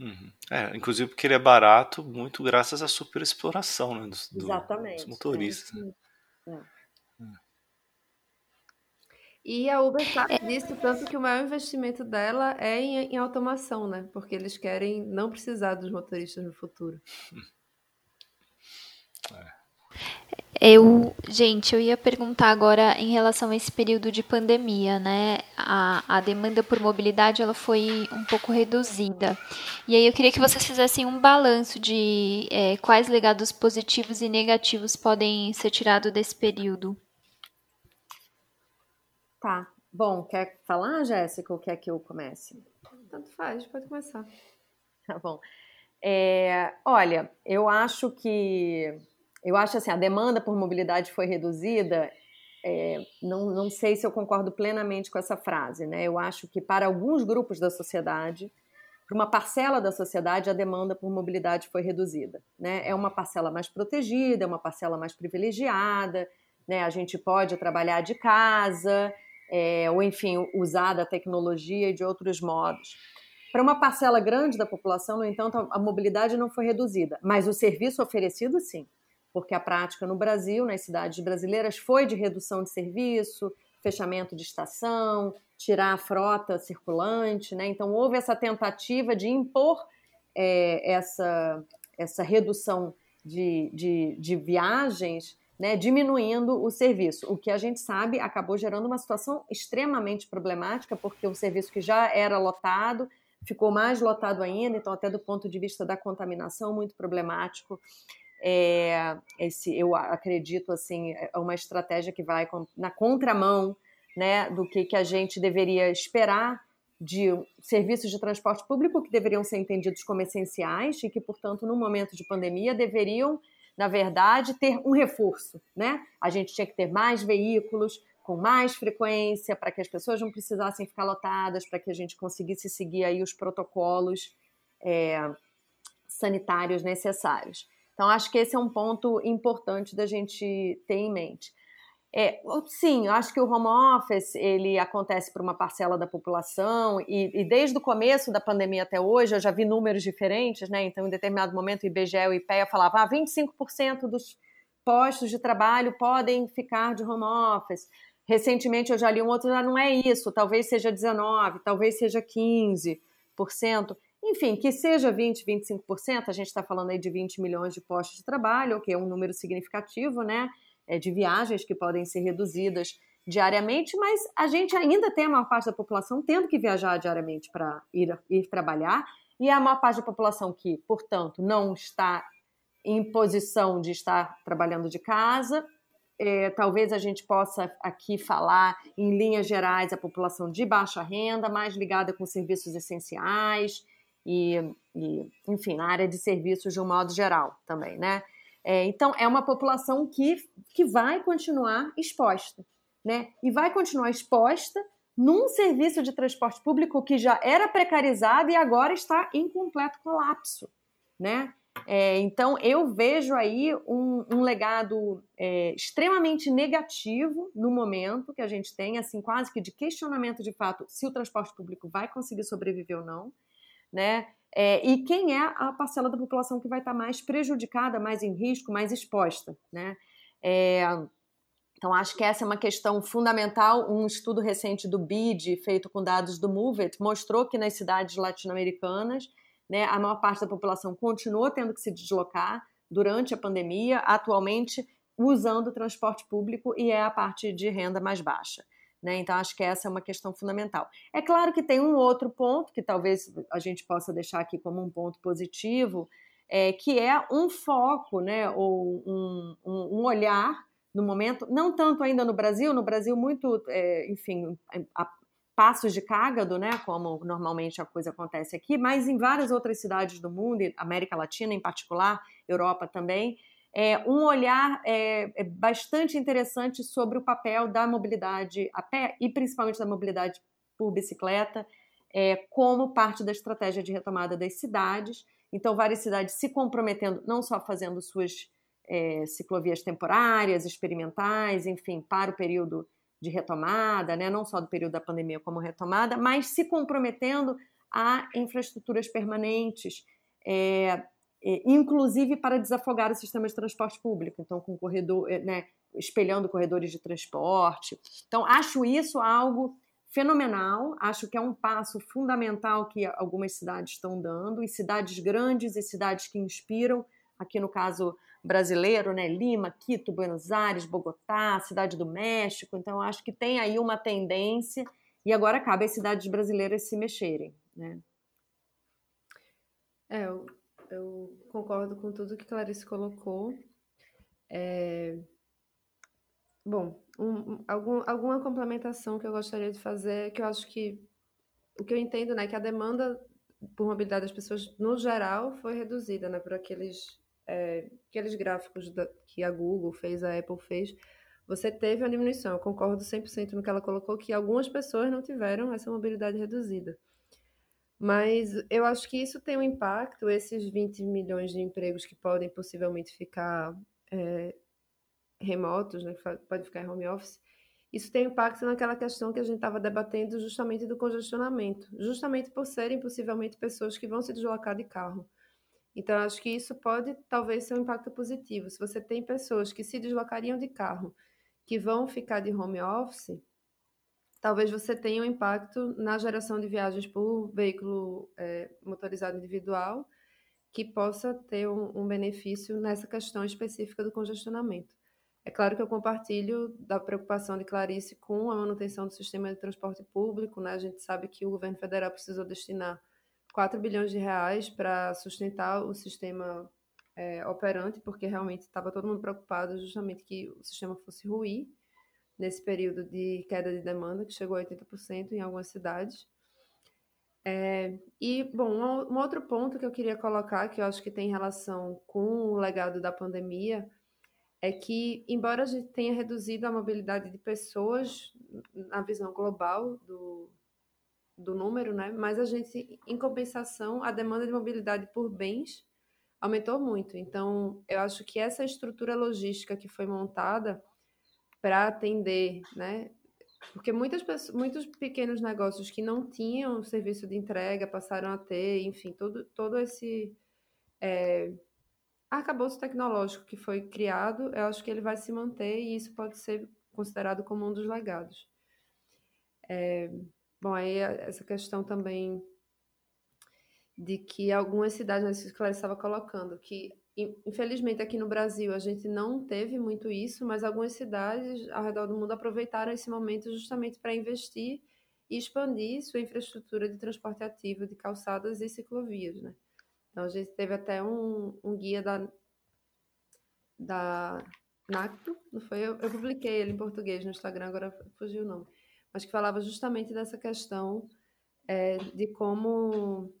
Uhum. É, inclusive porque ele é barato, muito graças à superexploração né, dos, do, dos motoristas. Né? É. Né? E a Uber sabe disso, tanto que o maior investimento dela é em, em automação, né? Porque eles querem não precisar dos motoristas no futuro. É. Eu, gente, eu ia perguntar agora em relação a esse período de pandemia, né? A, a demanda por mobilidade ela foi um pouco reduzida. E aí eu queria que vocês fizessem um balanço de é, quais legados positivos e negativos podem ser tirados desse período. Tá. Bom, quer falar, Jéssica, ou quer que eu comece? Tanto faz, pode começar. Tá bom. É, olha, eu acho que eu acho assim, a demanda por mobilidade foi reduzida. É, não, não sei se eu concordo plenamente com essa frase, né? Eu acho que para alguns grupos da sociedade, para uma parcela da sociedade, a demanda por mobilidade foi reduzida, né? É uma parcela mais protegida, é uma parcela mais privilegiada, né? A gente pode trabalhar de casa, é, ou enfim, usar da tecnologia e de outros modos. Para uma parcela grande da população, no entanto, a mobilidade não foi reduzida, mas o serviço oferecido, sim porque a prática no Brasil, nas cidades brasileiras, foi de redução de serviço, fechamento de estação, tirar a frota circulante, né? Então houve essa tentativa de impor é, essa, essa redução de, de, de viagens, né? diminuindo o serviço. O que a gente sabe acabou gerando uma situação extremamente problemática, porque o serviço que já era lotado ficou mais lotado ainda, então até do ponto de vista da contaminação muito problemático. É, esse, eu acredito assim, é uma estratégia que vai na contramão né, do que, que a gente deveria esperar de serviços de transporte público que deveriam ser entendidos como essenciais e que, portanto, no momento de pandemia deveriam, na verdade, ter um reforço, né? A gente tinha que ter mais veículos com mais frequência para que as pessoas não precisassem ficar lotadas, para que a gente conseguisse seguir aí os protocolos é, sanitários necessários. Então, acho que esse é um ponto importante da gente ter em mente. É, sim, eu acho que o home office ele acontece para uma parcela da população e, e, desde o começo da pandemia até hoje eu já vi números diferentes, né? Então, em determinado momento, o IBGE e o IPEA falavam ah, 25% dos postos de trabalho podem ficar de home office. Recentemente eu já li um outro, ah, não é isso, talvez seja 19, talvez seja 15%. Enfim, que seja 20%, 25%, a gente está falando aí de 20 milhões de postos de trabalho, que é um número significativo, né? É, de viagens que podem ser reduzidas diariamente, mas a gente ainda tem a maior parte da população tendo que viajar diariamente para ir, ir trabalhar, e a maior parte da população que, portanto, não está em posição de estar trabalhando de casa. É, talvez a gente possa aqui falar, em linhas gerais, a população de baixa renda, mais ligada com serviços essenciais, e, e, enfim, na área de serviços de um modo geral também, né? É, então, é uma população que, que vai continuar exposta, né? E vai continuar exposta num serviço de transporte público que já era precarizado e agora está em completo colapso, né? É, então, eu vejo aí um, um legado é, extremamente negativo no momento que a gente tem, assim, quase que de questionamento de fato se o transporte público vai conseguir sobreviver ou não, né? É, e quem é a parcela da população que vai estar mais prejudicada, mais em risco, mais exposta, né? É, então, acho que essa é uma questão fundamental. Um estudo recente do BID, feito com dados do It, mostrou que nas cidades latino-americanas, né, a maior parte da população continuou tendo que se deslocar durante a pandemia, atualmente usando o transporte público e é a parte de renda mais baixa. Né? Então, acho que essa é uma questão fundamental. É claro que tem um outro ponto, que talvez a gente possa deixar aqui como um ponto positivo, é, que é um foco, né, ou um, um, um olhar no momento, não tanto ainda no Brasil, no Brasil muito, é, enfim, a passos de cágado, né, como normalmente a coisa acontece aqui, mas em várias outras cidades do mundo, América Latina em particular, Europa também, é, um olhar é, é bastante interessante sobre o papel da mobilidade a pé e principalmente da mobilidade por bicicleta é, como parte da estratégia de retomada das cidades. Então, várias cidades se comprometendo, não só fazendo suas é, ciclovias temporárias, experimentais, enfim, para o período de retomada, né, não só do período da pandemia como retomada, mas se comprometendo a infraestruturas permanentes, é, inclusive para desafogar o sistema de transporte público, então com corredor, é, né, espelhando corredores de transporte. Então acho isso algo fenomenal, acho que é um passo fundamental que algumas cidades estão dando, e cidades grandes e cidades que inspiram, aqui no caso brasileiro, né, Lima, Quito, Buenos Aires, Bogotá, Cidade do México, então acho que tem aí uma tendência e agora cabe às cidades brasileiras se mexerem, né? É, eu eu concordo com tudo que Clarice colocou. É... Bom, um, algum, alguma complementação que eu gostaria de fazer, que eu acho que o que eu entendo, né, que a demanda por mobilidade das pessoas no geral foi reduzida, né, por aqueles é, aqueles gráficos da, que a Google fez, a Apple fez, você teve uma diminuição. Eu concordo 100% no que ela colocou, que algumas pessoas não tiveram essa mobilidade reduzida. Mas eu acho que isso tem um impacto, esses 20 milhões de empregos que podem possivelmente ficar é, remotos, né, pode ficar em home office, isso tem impacto naquela questão que a gente estava debatendo justamente do congestionamento, justamente por serem possivelmente pessoas que vão se deslocar de carro. Então, acho que isso pode talvez ser um impacto positivo. Se você tem pessoas que se deslocariam de carro, que vão ficar de home office, talvez você tenha um impacto na geração de viagens por veículo é, motorizado individual que possa ter um, um, benefício nessa questão específica do congestionamento. É claro que eu compartilho da preocupação de Clarice com a manutenção do sistema de transporte público. Né? A gente sabe que o governo federal precisou destinar 4 bilhões de reais para sustentar o sistema é, operante, porque realmente estava todo mundo preocupado justamente que o sistema fosse ruir nesse período de queda de demanda, que chegou a 80% em algumas cidades. É, e, bom, um, um, outro ponto que eu queria colocar, que eu acho que tem relação com o legado da pandemia, é que, embora a gente tenha reduzido a mobilidade de pessoas na visão global do, do número, né, mas a gente, em compensação, a demanda de mobilidade por bens aumentou muito. Então, eu acho que essa estrutura logística que foi montada para atender, né? Porque muitas pessoas, muitos pequenos negócios que não tinham serviço de entrega passaram a ter, enfim, todo, todo esse é, arcabouço tecnológico que foi criado, eu acho que ele vai se manter e isso pode ser considerado como um dos legados. É, bom, aí essa questão também de que algumas cidades, que Clarice estava colocando, que Infelizmente, aqui no Brasil, a gente não teve muito isso, mas algumas cidades ao redor do mundo aproveitaram esse momento justamente para investir e expandir sua infraestrutura de transporte ativo de calçadas e ciclovias. Né? Então, a gente teve até um, um guia da, da NACTO, não foi? Eu, eu publiquei ele em português no Instagram, agora fugiu o nome, mas que falava justamente dessa questão é, de como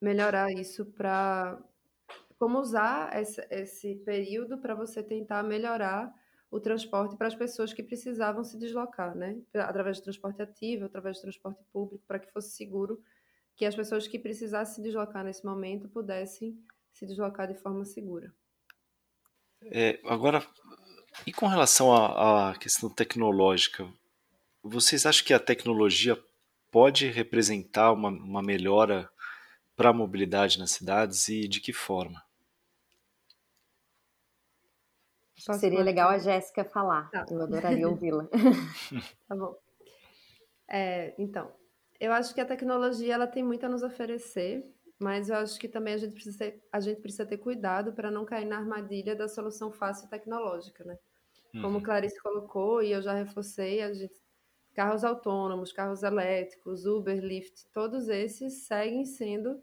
melhorar isso para como usar esse, esse período para você tentar melhorar o transporte para as pessoas que precisavam se deslocar, né? Através de transporte ativo, através de transporte público, para que fosse seguro que as pessoas que precisassem se deslocar nesse momento pudessem se deslocar de forma segura. É, agora, e com relação à, à questão tecnológica, vocês acham que a tecnologia pode representar uma, uma melhora para a mobilidade nas cidades e de que forma? Posso Seria legal a Jéssica falar. Tá. Eu adoraria ouvi-la. tá bom. É, então, eu acho que a tecnologia ela tem muito a nos oferecer, mas eu acho que também a gente precisa ter, a gente precisa ter cuidado para não cair na armadilha da solução fácil tecnológica, né? Como uhum. Clarice colocou e eu já reforcei, a gente carros autônomos, carros elétricos, Uber, Lyft, todos esses seguem sendo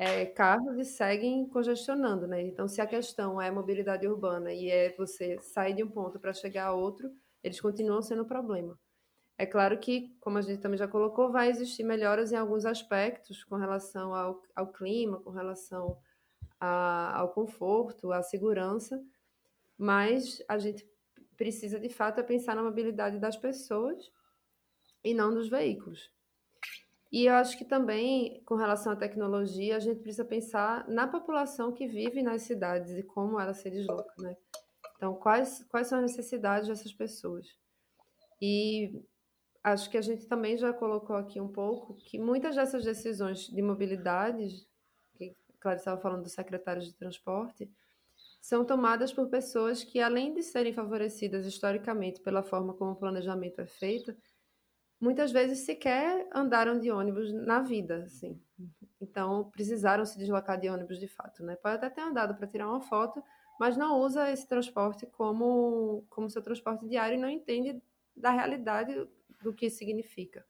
é, carros e seguem congestionando, né? Então, se a questão é mobilidade urbana e é você sair de um ponto para chegar a outro, eles continuam sendo um problema. É claro que, como a gente também já colocou, vai existir melhoras em alguns aspectos com relação ao, ao clima, com relação a, ao conforto, à segurança, mas a gente precisa de fato é pensar na mobilidade das pessoas e não dos veículos. E eu acho que também, com relação à tecnologia, a gente precisa pensar na população que vive nas cidades e como ela se desloca, né? Então, quais, quais são as necessidades dessas pessoas? E acho que a gente também já colocou aqui um pouco que muitas dessas decisões de mobilidade, que Clarice estava falando dos secretários de transporte, são tomadas por pessoas que, além de serem favorecidas historicamente pela forma como o planejamento é feito, muitas vezes sequer andaram de ônibus na vida, assim. Então, precisaram se deslocar de ônibus de fato, né? Pode até ter andado para tirar uma foto, mas não usa esse transporte como, como seu transporte diário e não entende da realidade do que significa.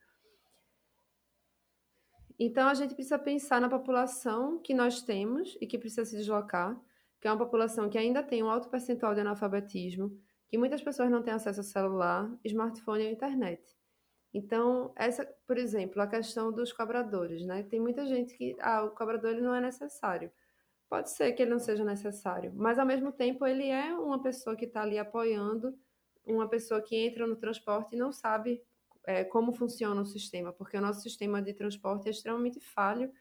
Então, a gente precisa pensar na população que nós temos e que precisa se deslocar, que é uma população que ainda tem um alto percentual de analfabetismo, que muitas pessoas não têm acesso ao celular, smartphone e internet. Então, essa, por exemplo, a questão dos cobradores, né? Tem muita gente que, ah, o cobrador ele não é necessário. Pode ser que ele não seja necessário, mas ao mesmo tempo ele é uma pessoa que está ali apoiando, uma pessoa que entra no transporte e não sabe é, como funciona o sistema, porque o nosso sistema de transporte é extremamente falho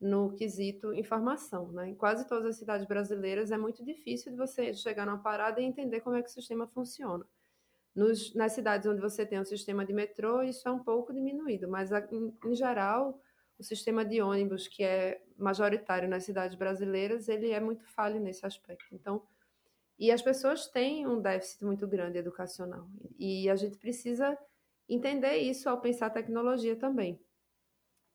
no quesito informação, né? Em quase todas as cidades brasileiras é muito difícil de você chegar numa parada e entender como é que o sistema funciona. Nos, nas cidades onde você tem um sistema de metrô, isso é um pouco diminuído, mas em, em geral, o sistema de ônibus, que é majoritário nas cidades brasileiras, ele é muito falho nesse aspecto. Então, e as pessoas têm um déficit muito grande educacional. E a gente precisa entender isso ao pensar a tecnologia também.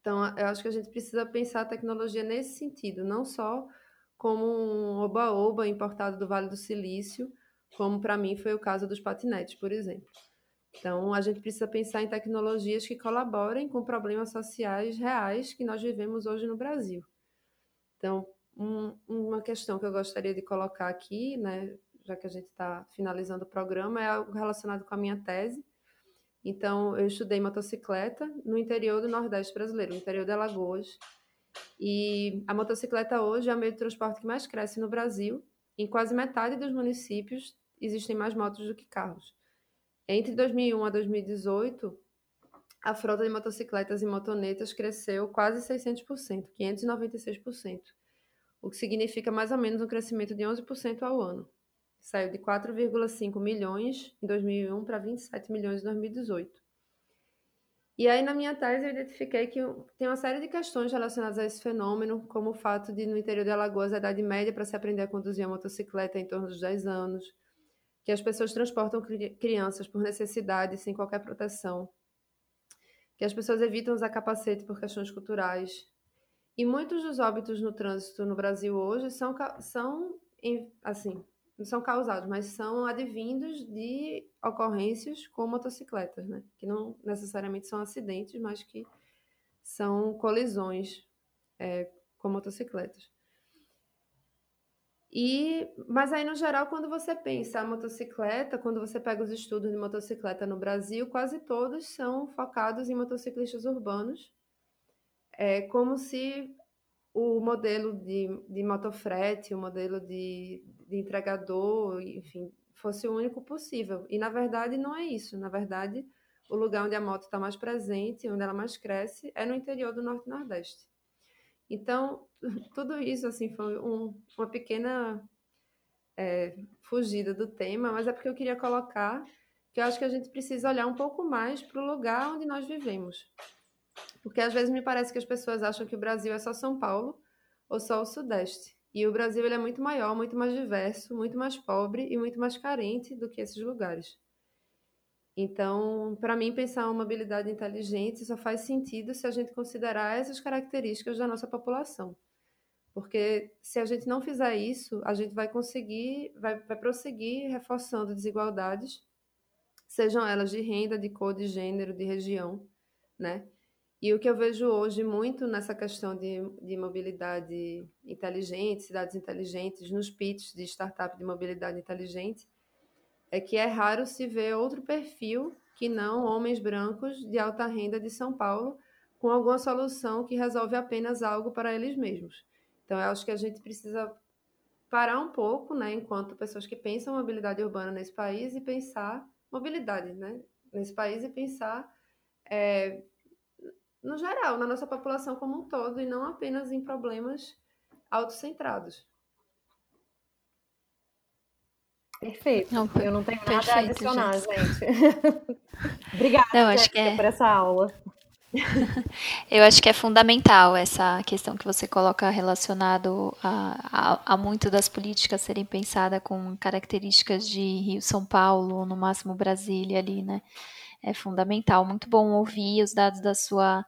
Então, eu acho que a gente precisa pensar a tecnologia nesse sentido, não só como um oba-oba importado do Vale do Silício, como para mim foi o caso dos patinetes, por exemplo. Então, a gente precisa pensar em tecnologias que colaborem com problemas sociais reais que nós vivemos hoje no Brasil. Então, um, uma questão que eu gostaria de colocar aqui, né, já que a gente está finalizando o programa, é algo relacionado com a minha tese. Então, eu estudei motocicleta no interior do Nordeste brasileiro, no interior de Alagoas. E a motocicleta hoje é o meio de transporte que mais cresce no Brasil em quase metade dos municípios existem mais motos do que carros. Entre 2001 a 2018, a frota de motocicletas e motonetas cresceu quase 600%, 596%, o que significa mais ou menos um crescimento de 11% ao ano. Saiu de 4,5 milhões em 2001 para 27 milhões em 2018. E aí, na minha tese, eu identifiquei que tem uma série de questões relacionadas a esse fenômeno, como o fato de, no interior de Alagoas, a idade média para se aprender a conduzir a motocicleta é em torno dos 10 anos, que as pessoas transportam crianças por necessidade, sem qualquer proteção, que as pessoas evitam usar capacete por questões culturais. E muitos dos óbitos no trânsito no Brasil hoje são, são assim, não são causados, mas são advindos de ocorrências com motocicletas, né? Que não necessariamente são acidentes, mas que são colisões é, com motocicletas. E, mas aí, no geral, quando você pensa a motocicleta, quando você pega os estudos de motocicleta no Brasil, quase todos são focados em motociclistas urbanos, é como se o modelo de, de motofrete, o modelo de, de entregador, enfim, fosse o único possível. E na verdade não é isso. Na verdade, o lugar onde a moto está mais presente, onde ela mais cresce, é no interior do Norte e Nordeste. Então, tudo isso assim foi um, uma pequena é, fugida do tema, mas é porque eu queria colocar que eu acho que a gente precisa olhar um pouco mais para o lugar onde nós vivemos. Porque às vezes me parece que as pessoas acham que o Brasil é só São Paulo ou só o Sudeste. E o Brasil ele é muito maior, muito mais diverso, muito mais pobre e muito mais carente do que esses lugares. Então, para mim, pensar uma mobilidade inteligente só faz sentido se a gente considerar essas características da nossa população. Porque se a gente não fizer isso, a gente vai conseguir, vai, vai prosseguir reforçando desigualdades, sejam elas de renda, de cor, de gênero, de região, né? E o que eu vejo hoje muito nessa questão de, de mobilidade inteligente, cidades inteligentes, nos pitches de startup de mobilidade inteligente, é que é raro se ver outro perfil que não homens brancos de alta renda de São Paulo com alguma solução que resolve apenas algo para eles mesmos. Então, eu acho que a gente precisa parar um pouco, né, enquanto pessoas que pensam mobilidade urbana nesse país e pensar mobilidade, né, nesse país e pensar é, no geral, na nossa população como um todo e não apenas em problemas autocentrados. Perfeito. Não, eu não tenho nada a adicionar, gente. gente. Obrigada não, acho que é... por essa aula. Eu acho que é fundamental essa questão que você coloca relacionado a, a, a, muito das políticas serem pensadas com características de Rio, São Paulo, no máximo Brasília ali, né? É fundamental. Muito bom ouvir os dados da sua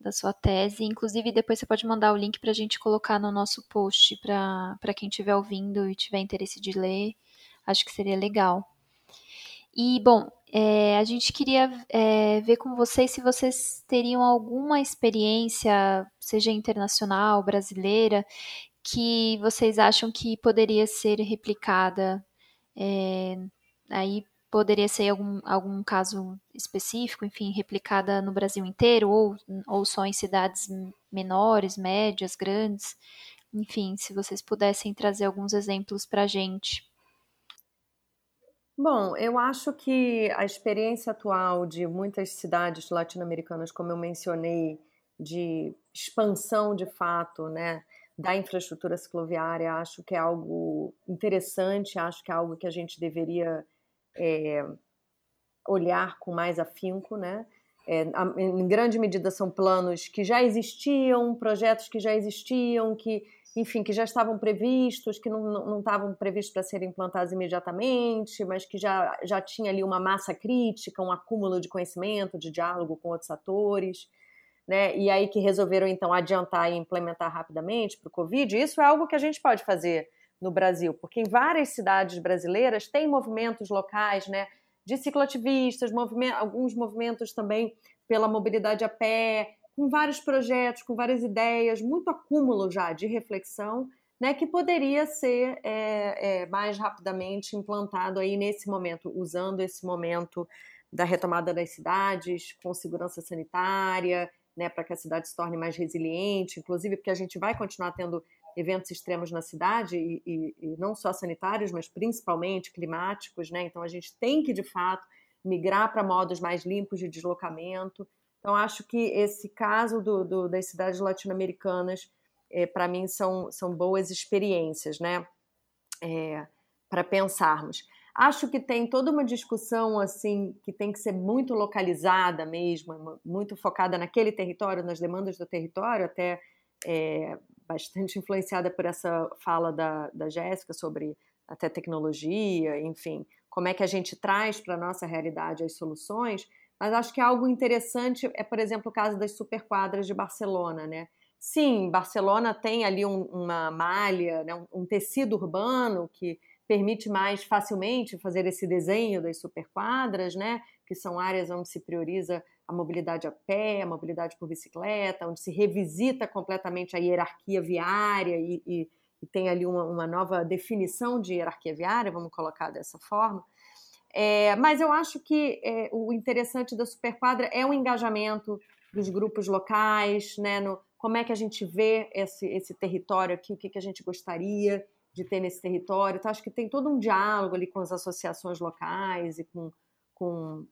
da sua tese. Inclusive, depois você pode mandar o link para a gente colocar no nosso post para quem estiver ouvindo e tiver interesse de ler. Acho que seria legal. E, bom, é, a gente queria é, ver com vocês se vocês teriam alguma experiência, seja internacional, brasileira, que vocês acham que poderia ser replicada. É, aí poderia ser algum, algum caso específico, enfim, replicada no Brasil inteiro, ou, ou só em cidades menores, médias, grandes. Enfim, se vocês pudessem trazer alguns exemplos para a gente. Bom, eu acho que a experiência atual de muitas cidades latino-americanas, como eu mencionei, de expansão de fato, né, da infraestrutura cicloviária, acho que é algo interessante, acho que é algo que a gente deveria é, olhar com mais afinco, né? É, em grande medida são planos que já existiam, projetos que já existiam, que enfim, que já estavam previstos, que não, não estavam previstos para serem implantados imediatamente, mas que já, já tinha ali uma massa crítica, um acúmulo de conhecimento, de diálogo com outros atores, né? E aí que resolveram então adiantar e implementar rapidamente para o Covid. Isso é algo que a gente pode fazer no Brasil, porque em várias cidades brasileiras tem movimentos locais, né? De cicloativistas, alguns movimentos também pela mobilidade a pé, com vários projetos, com várias ideias, muito acúmulo já de reflexão, né, que poderia ser é, é, mais rapidamente implantado aí nesse momento, usando esse momento da retomada das cidades, com segurança sanitária, né, para que a cidade se torne mais resiliente, inclusive porque a gente vai continuar tendo eventos extremos na cidade, e, e, e não só sanitários, mas principalmente climáticos, né? Então a gente tem que, de fato, migrar para modos mais limpos de deslocamento, então, acho que esse caso do, do das cidades latino-americanas, é, para mim, são, são boas experiências, né? É, para pensarmos. Acho que tem toda uma discussão assim que tem que ser muito localizada mesmo, muito focada naquele território, nas demandas do território, até é, bastante influenciada por essa fala da, da Jéssica sobre até tecnologia, enfim, como é que a gente traz para a nossa realidade as soluções, mas acho que algo interessante é, por exemplo, o caso das superquadras de Barcelona, né? Sim, Barcelona tem ali um, uma malha, né, um, um, tecido urbano que permite mais facilmente fazer esse desenho das superquadras, né? Que são áreas onde se prioriza a mobilidade a pé, a mobilidade por bicicleta, onde se revisita completamente a hierarquia viária e, e, e tem ali uma, uma nova definição de hierarquia viária, vamos colocar dessa forma. É, mas eu acho que é, o interessante da Superquadra é o engajamento dos grupos locais, né, no, como é que a gente vê esse, esse território aqui, o que, que a gente gostaria de ter nesse território. Então, acho que tem todo um diálogo ali com as associações locais e com, com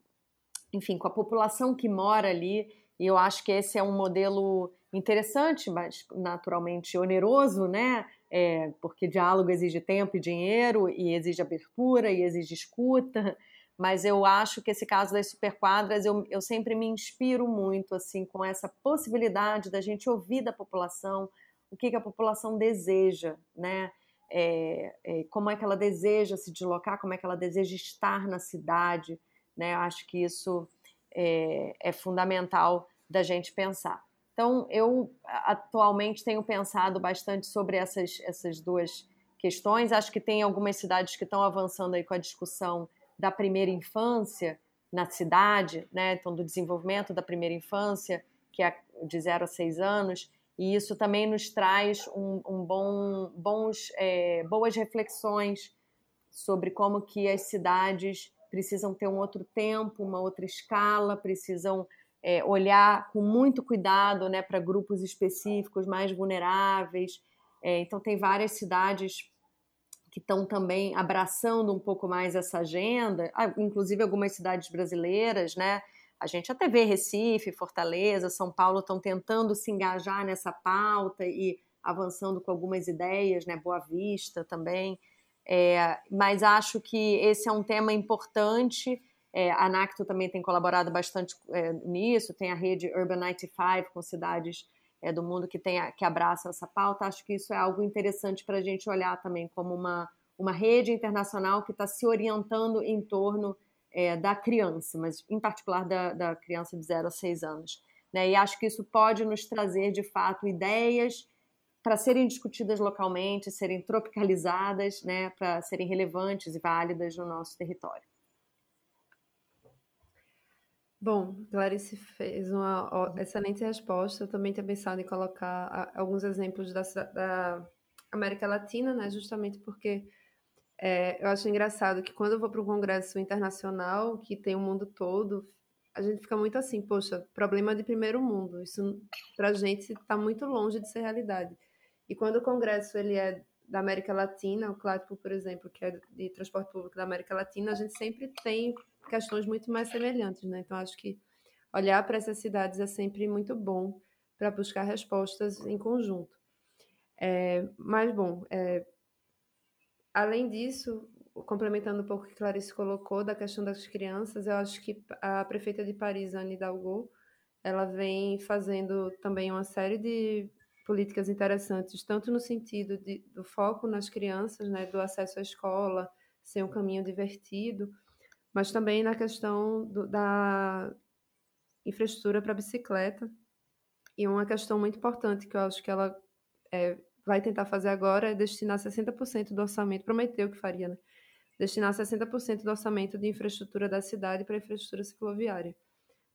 enfim, com a população que mora ali. E eu acho que esse é um modelo interessante, mas naturalmente oneroso, né? É, porque diálogo exige tempo e dinheiro, e exige abertura, e exige escuta. Mas eu acho que esse caso das superquadras, eu, eu sempre me inspiro muito assim com essa possibilidade da gente ouvir da população o que, que a população deseja, né? É, é, como é que ela deseja se deslocar, como é que ela deseja estar na cidade, né? Acho que isso é, é fundamental da gente pensar. Então, eu atualmente tenho pensado bastante sobre essas, essas duas questões. Acho que tem algumas cidades que estão avançando aí com a discussão da primeira infância na cidade, né? Então, do desenvolvimento da primeira infância, que é de 0 a 6 anos. E isso também nos traz um, um bom, bons, é, boas reflexões sobre como que as cidades precisam ter um outro tempo, uma outra escala, precisam é, olhar com muito cuidado né, para grupos específicos mais vulneráveis. É, então, tem várias cidades que estão também abraçando um pouco mais essa agenda, inclusive algumas cidades brasileiras, né? A gente até vê Recife, Fortaleza, São Paulo estão tentando se engajar nessa pauta e avançando com algumas ideias, né? Boa Vista também. É, mas acho que esse é um tema importante é, a NACTO também tem colaborado bastante é, nisso, tem a rede Urban 95 com cidades é, do mundo que, tem a, que abraçam essa pauta. Acho que isso é algo interessante para a gente olhar também como uma, uma rede internacional que está se orientando em torno é, da criança, mas em particular da, da criança de 0 a 6 anos. Né? E acho que isso pode nos trazer, de fato, ideias para serem discutidas localmente, serem tropicalizadas, né? para serem relevantes e válidas no nosso território. Bom, Clarice fez uma excelente resposta. Eu também tinha pensado em colocar alguns exemplos da, da América Latina, né? Justamente porque é, eu acho engraçado que quando eu vou para um congresso internacional, que tem o mundo todo, a gente fica muito assim, poxa, problema de primeiro mundo. Isso para a gente está muito longe de ser realidade. E quando o congresso ele é da América Latina, o CLATPO, por exemplo, que é de transporte público da América Latina, a gente sempre tem questões muito mais semelhantes, né? Então acho que olhar para essas cidades é sempre muito bom para buscar respostas em conjunto. É, mas bom, é, além disso, complementando um pouco o que Clarice colocou da questão das crianças, eu acho que a prefeita de Paris, Anne Hidalgo, ela vem fazendo também uma série de políticas interessantes, tanto no sentido de, do foco nas crianças, né, do acesso à escola, ser um caminho divertido, mas também na questão do, da infraestrutura para bicicleta. E uma questão muito importante que eu acho que ela é, vai tentar fazer agora é destinar 60% do orçamento, prometeu que faria, né? Destinar 60% do orçamento de infraestrutura da cidade para infraestrutura cicloviária.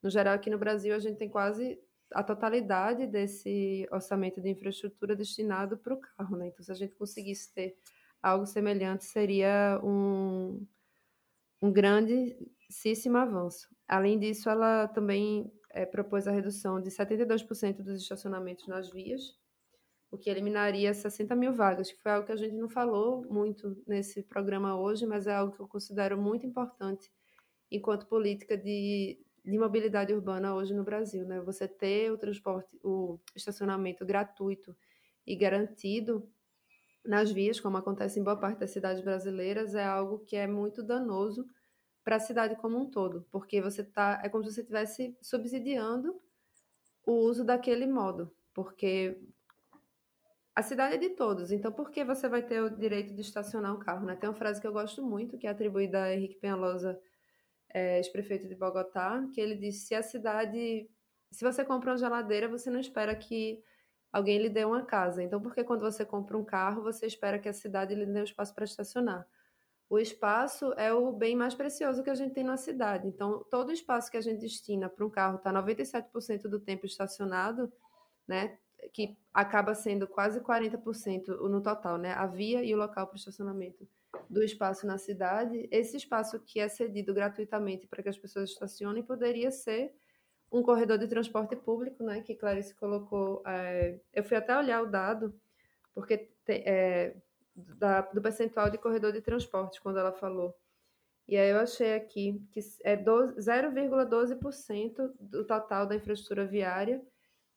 No geral, aqui no Brasil, a gente tem quase a totalidade desse orçamento de infraestrutura destinado para o carro, né? Então, se a gente conseguisse ter algo semelhante, seria um, um grandíssimo avanço. Além disso, ela também é, propôs a redução de 72% dos estacionamentos nas vias, o que eliminaria 60 mil vagas, que foi algo que a gente não falou muito nesse programa hoje, mas é algo que eu considero muito importante enquanto política de, de mobilidade urbana hoje no Brasil. Né? Você ter o transporte, o estacionamento gratuito e garantido nas vias, como acontece em boa parte das cidades brasileiras, é algo que é muito danoso para a cidade como um todo, porque você tá, é como se você estivesse subsidiando o uso daquele modo, porque a cidade é de todos, então por que você vai ter o direito de estacionar um carro? Né? Tem uma frase que eu gosto muito, que é atribuída a Henrique Penhalosa, é, ex-prefeito de Bogotá, que ele disse: se a cidade. Se você compra uma geladeira, você não espera que alguém lhe dê uma casa. Então, por que quando você compra um carro, você espera que a cidade lhe dê um espaço para estacionar? O espaço é o bem mais precioso que a gente tem na cidade. Então, todo o espaço que a gente destina para um carro está 97% do tempo estacionado, né? Que acaba sendo quase 40% no total, né? A via e o local para estacionamento do espaço na cidade. Esse espaço que é cedido gratuitamente para que as pessoas estacionem poderia ser um corredor de transporte público, né, que Clarice colocou. É, eu fui até olhar o dado, porque é, da, do percentual de corredor de transporte, quando ela falou. E aí eu achei aqui que é 0,12% do total da infraestrutura viária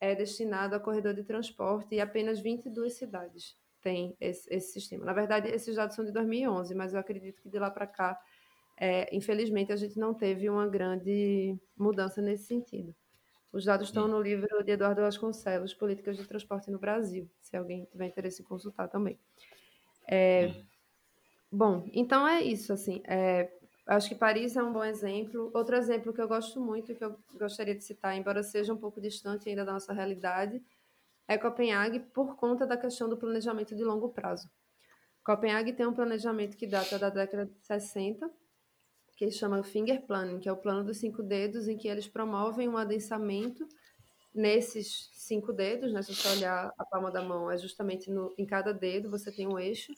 é destinado a corredor de transporte e apenas 22 cidades têm esse, esse sistema. Na verdade, esses dados são de 2011, mas eu acredito que de lá para cá, é, infelizmente, a gente não teve uma grande mudança nesse sentido. Os dados estão no livro de Eduardo Vasconcelos, Políticas de Transporte no Brasil, se alguém tiver interesse em consultar também. É, bom, então é isso, assim, é, acho que Paris é um bom exemplo. Outro exemplo que eu gosto muito, que eu gostaria de citar, embora seja um pouco distante ainda da nossa realidade, é Copenhague por conta da questão do planejamento de longo prazo. Copenhague tem um planejamento que data da década de 60, que chama Finger Planning, que é o plano dos cinco dedos, em que eles promovem um adensamento nesses cinco dedos, né? Se você olhar a palma da mão, é justamente no, em cada dedo você tem um eixo.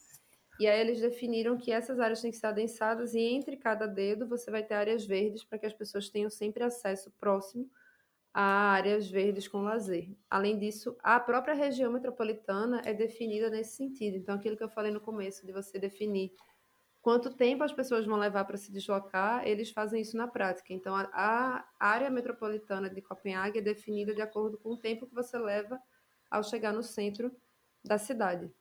E aí eles definiram que essas áreas têm que ser adensadas e entre cada dedo você vai ter áreas verdes para que as pessoas tenham sempre acesso próximo a áreas verdes com lazer. Além disso, a própria região metropolitana é definida nesse sentido. Então, aquilo que eu falei no começo, de você definir quanto tempo as pessoas vão levar para se deslocar, eles fazem isso na prática. Então, a, a, área metropolitana de Copenhague é definida de acordo com o tempo que você leva ao chegar no centro da cidade.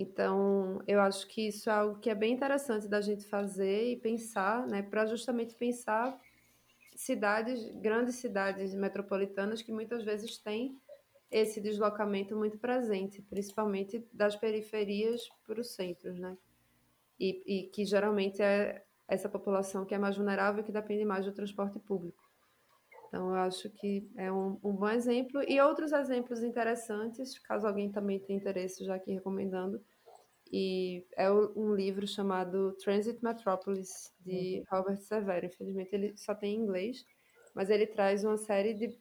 Então, eu acho que isso é algo que é bem interessante da gente fazer e pensar, né, para justamente pensar cidades, grandes cidades metropolitanas que muitas vezes têm esse deslocamento muito presente, principalmente das periferias para os centros, né? e, e que geralmente é essa população que é mais vulnerável e que depende mais do transporte público. Então, eu acho que é um, um, bom exemplo. E outros exemplos interessantes, caso alguém também tenha interesse, já aqui recomendando, e é um livro chamado Transit Metropolis, de uhum. Robert Severo. Infelizmente, ele só tem em inglês, mas ele traz uma série de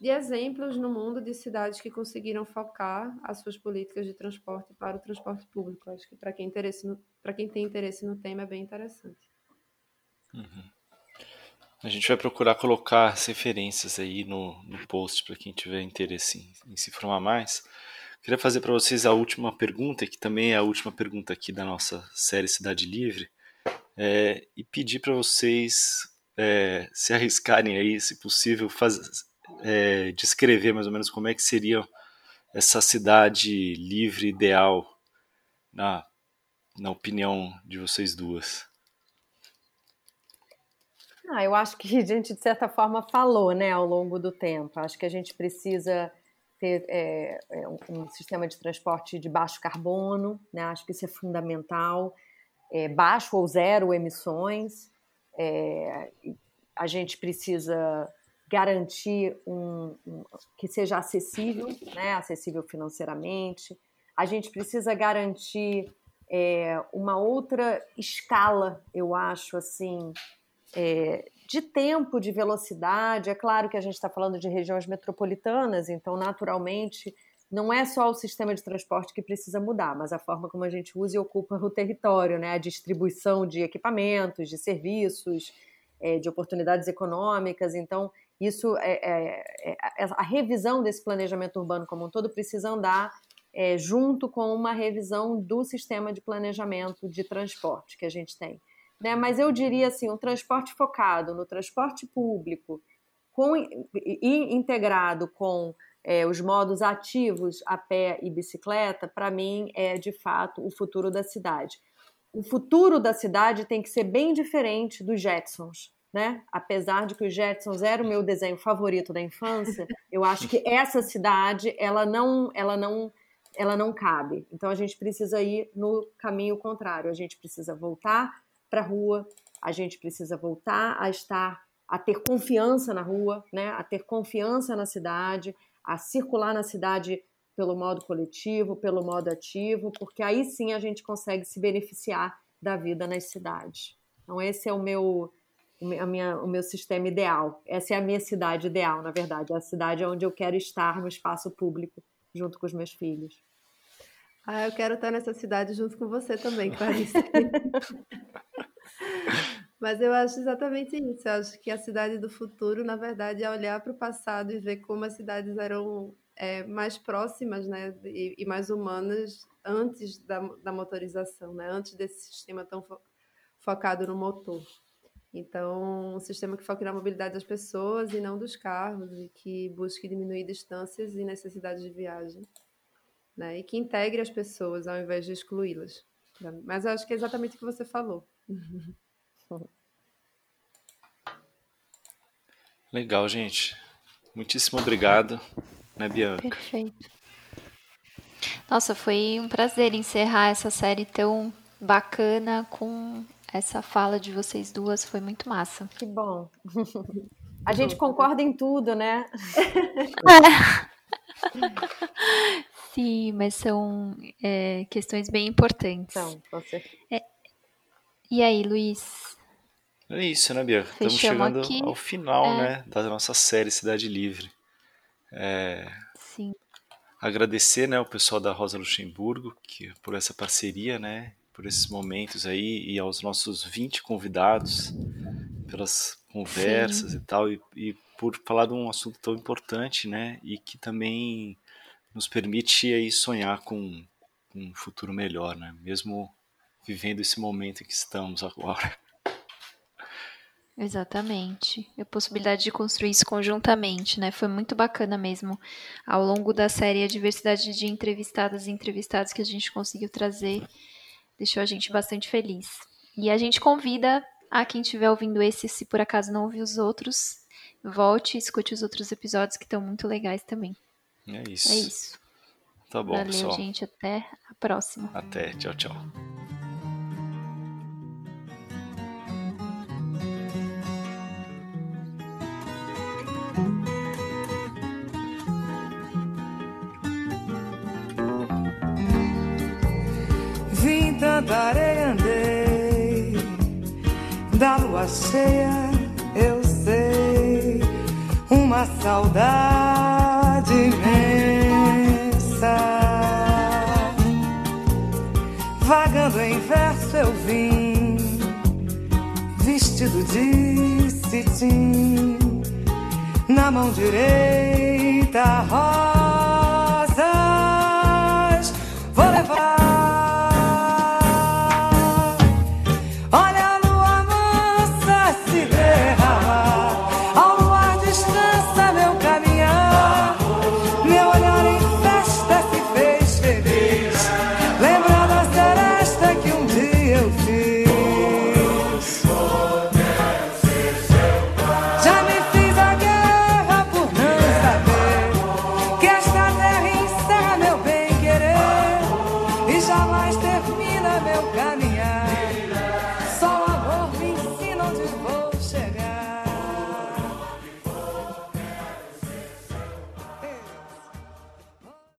de exemplos no mundo de cidades que conseguiram focar as suas políticas de transporte para o transporte público. Acho que para quem, quem tem interesse no tema é bem interessante. Uhum. A gente vai procurar colocar as referências aí no, no post para quem tiver interesse em, em, se informar mais. Queria fazer para vocês a última pergunta, que também é a última pergunta aqui da nossa série Cidade Livre, é, e pedir para vocês é, se arriscarem aí, se possível, fazer é, descrever mais ou menos como é que seria essa cidade livre ideal na, na opinião de vocês duas? Ah, eu acho que a gente, de certa forma, falou né, ao longo do tempo. Acho que a gente precisa ter é, é um, sistema de transporte de baixo carbono, né? acho que isso é fundamental, é, baixo ou zero emissões. É, a gente precisa garantir um, um, que seja acessível, né, acessível financeiramente. A gente precisa garantir é, uma outra escala, eu acho, assim, é, de tempo, de velocidade. É claro que a gente está falando de regiões metropolitanas, então, naturalmente, não é só o sistema de transporte que precisa mudar, mas a forma como a gente usa e ocupa o território, né? a distribuição de equipamentos, de serviços, é, de oportunidades econômicas. Então, isso é, é, é, a revisão desse planejamento urbano como um todo precisa andar é, junto com uma revisão do sistema de planejamento de transporte que a gente tem. Né? Mas eu diria assim, um transporte focado no transporte público com, e integrado com é, os modos ativos a pé e bicicleta, para mim é de fato o futuro da cidade. O futuro da cidade tem que ser bem diferente dos Jetsons né? Apesar de que o Jetsons era o meu desenho favorito da infância, eu acho que essa cidade ela não, ela não, ela não cabe. Então a gente precisa ir no caminho contrário. A gente precisa voltar para a rua. A gente precisa voltar a estar, a ter confiança na rua, né? A ter confiança na cidade, a circular na cidade pelo modo coletivo, pelo modo ativo, porque aí sim a gente consegue se beneficiar da vida nas cidades. Então esse é o meu a minha, o meu sistema ideal. Essa é a minha cidade ideal, na verdade. É a cidade onde eu quero estar no espaço público, junto com os meus filhos. Ah, eu quero estar nessa cidade junto com você também, Clarice. Mas eu acho exatamente isso. Eu acho que a cidade do futuro, na verdade, é olhar para o passado e ver como as cidades eram é, mais próximas né, e, e, mais humanas antes da, da motorização, né, antes desse sistema tão fo focado no motor. Então, um sistema que foque na mobilidade das pessoas e não dos carros, e que busque diminuir distâncias e necessidades de viagem. Né? E que integre as pessoas ao invés de excluí-las. Mas eu acho que é exatamente o que você falou. Legal, gente. Muitíssimo obrigado, né, Bianca? Perfeito. Nossa, foi um prazer encerrar essa série tão bacana com essa fala de vocês duas. Foi muito massa. Que bom. A gente concorda em tudo, né? Sim, mas são é, questões bem importantes. Então, você. É, e aí, Luiz? É isso, né, Bia? Estamos chegando aqui. ao final, é. né, da nossa série Cidade Livre. É... Sim. Agradecer, né, o pessoal da Rosa Luxemburgo que, por essa parceria, né, por esses momentos aí e aos nossos 20 convidados pelas conversas Sim. e tal e, e por falar de um assunto tão importante, né, e que também nos permite aí sonhar com, com um futuro melhor, né, mesmo vivendo esse momento em que estamos agora. Exatamente. A possibilidade de construir isso conjuntamente, né? Foi muito bacana mesmo. Ao longo da série, a diversidade de entrevistadas e entrevistados que a gente conseguiu trazer deixou a gente bastante feliz. E a gente convida a quem estiver ouvindo esse, se por acaso não ouviu os outros, volte e escute os outros episódios que estão muito legais também. É isso. É isso. Tá bom, Valeu, pessoal. gente. Até a próxima. Até. Tchau, tchau. Tanta areia andei, da lua cheia eu sei, uma saudade imensa. Vagando em verso eu vim, vestido de cetim, na mão direita rosas. Vou levar.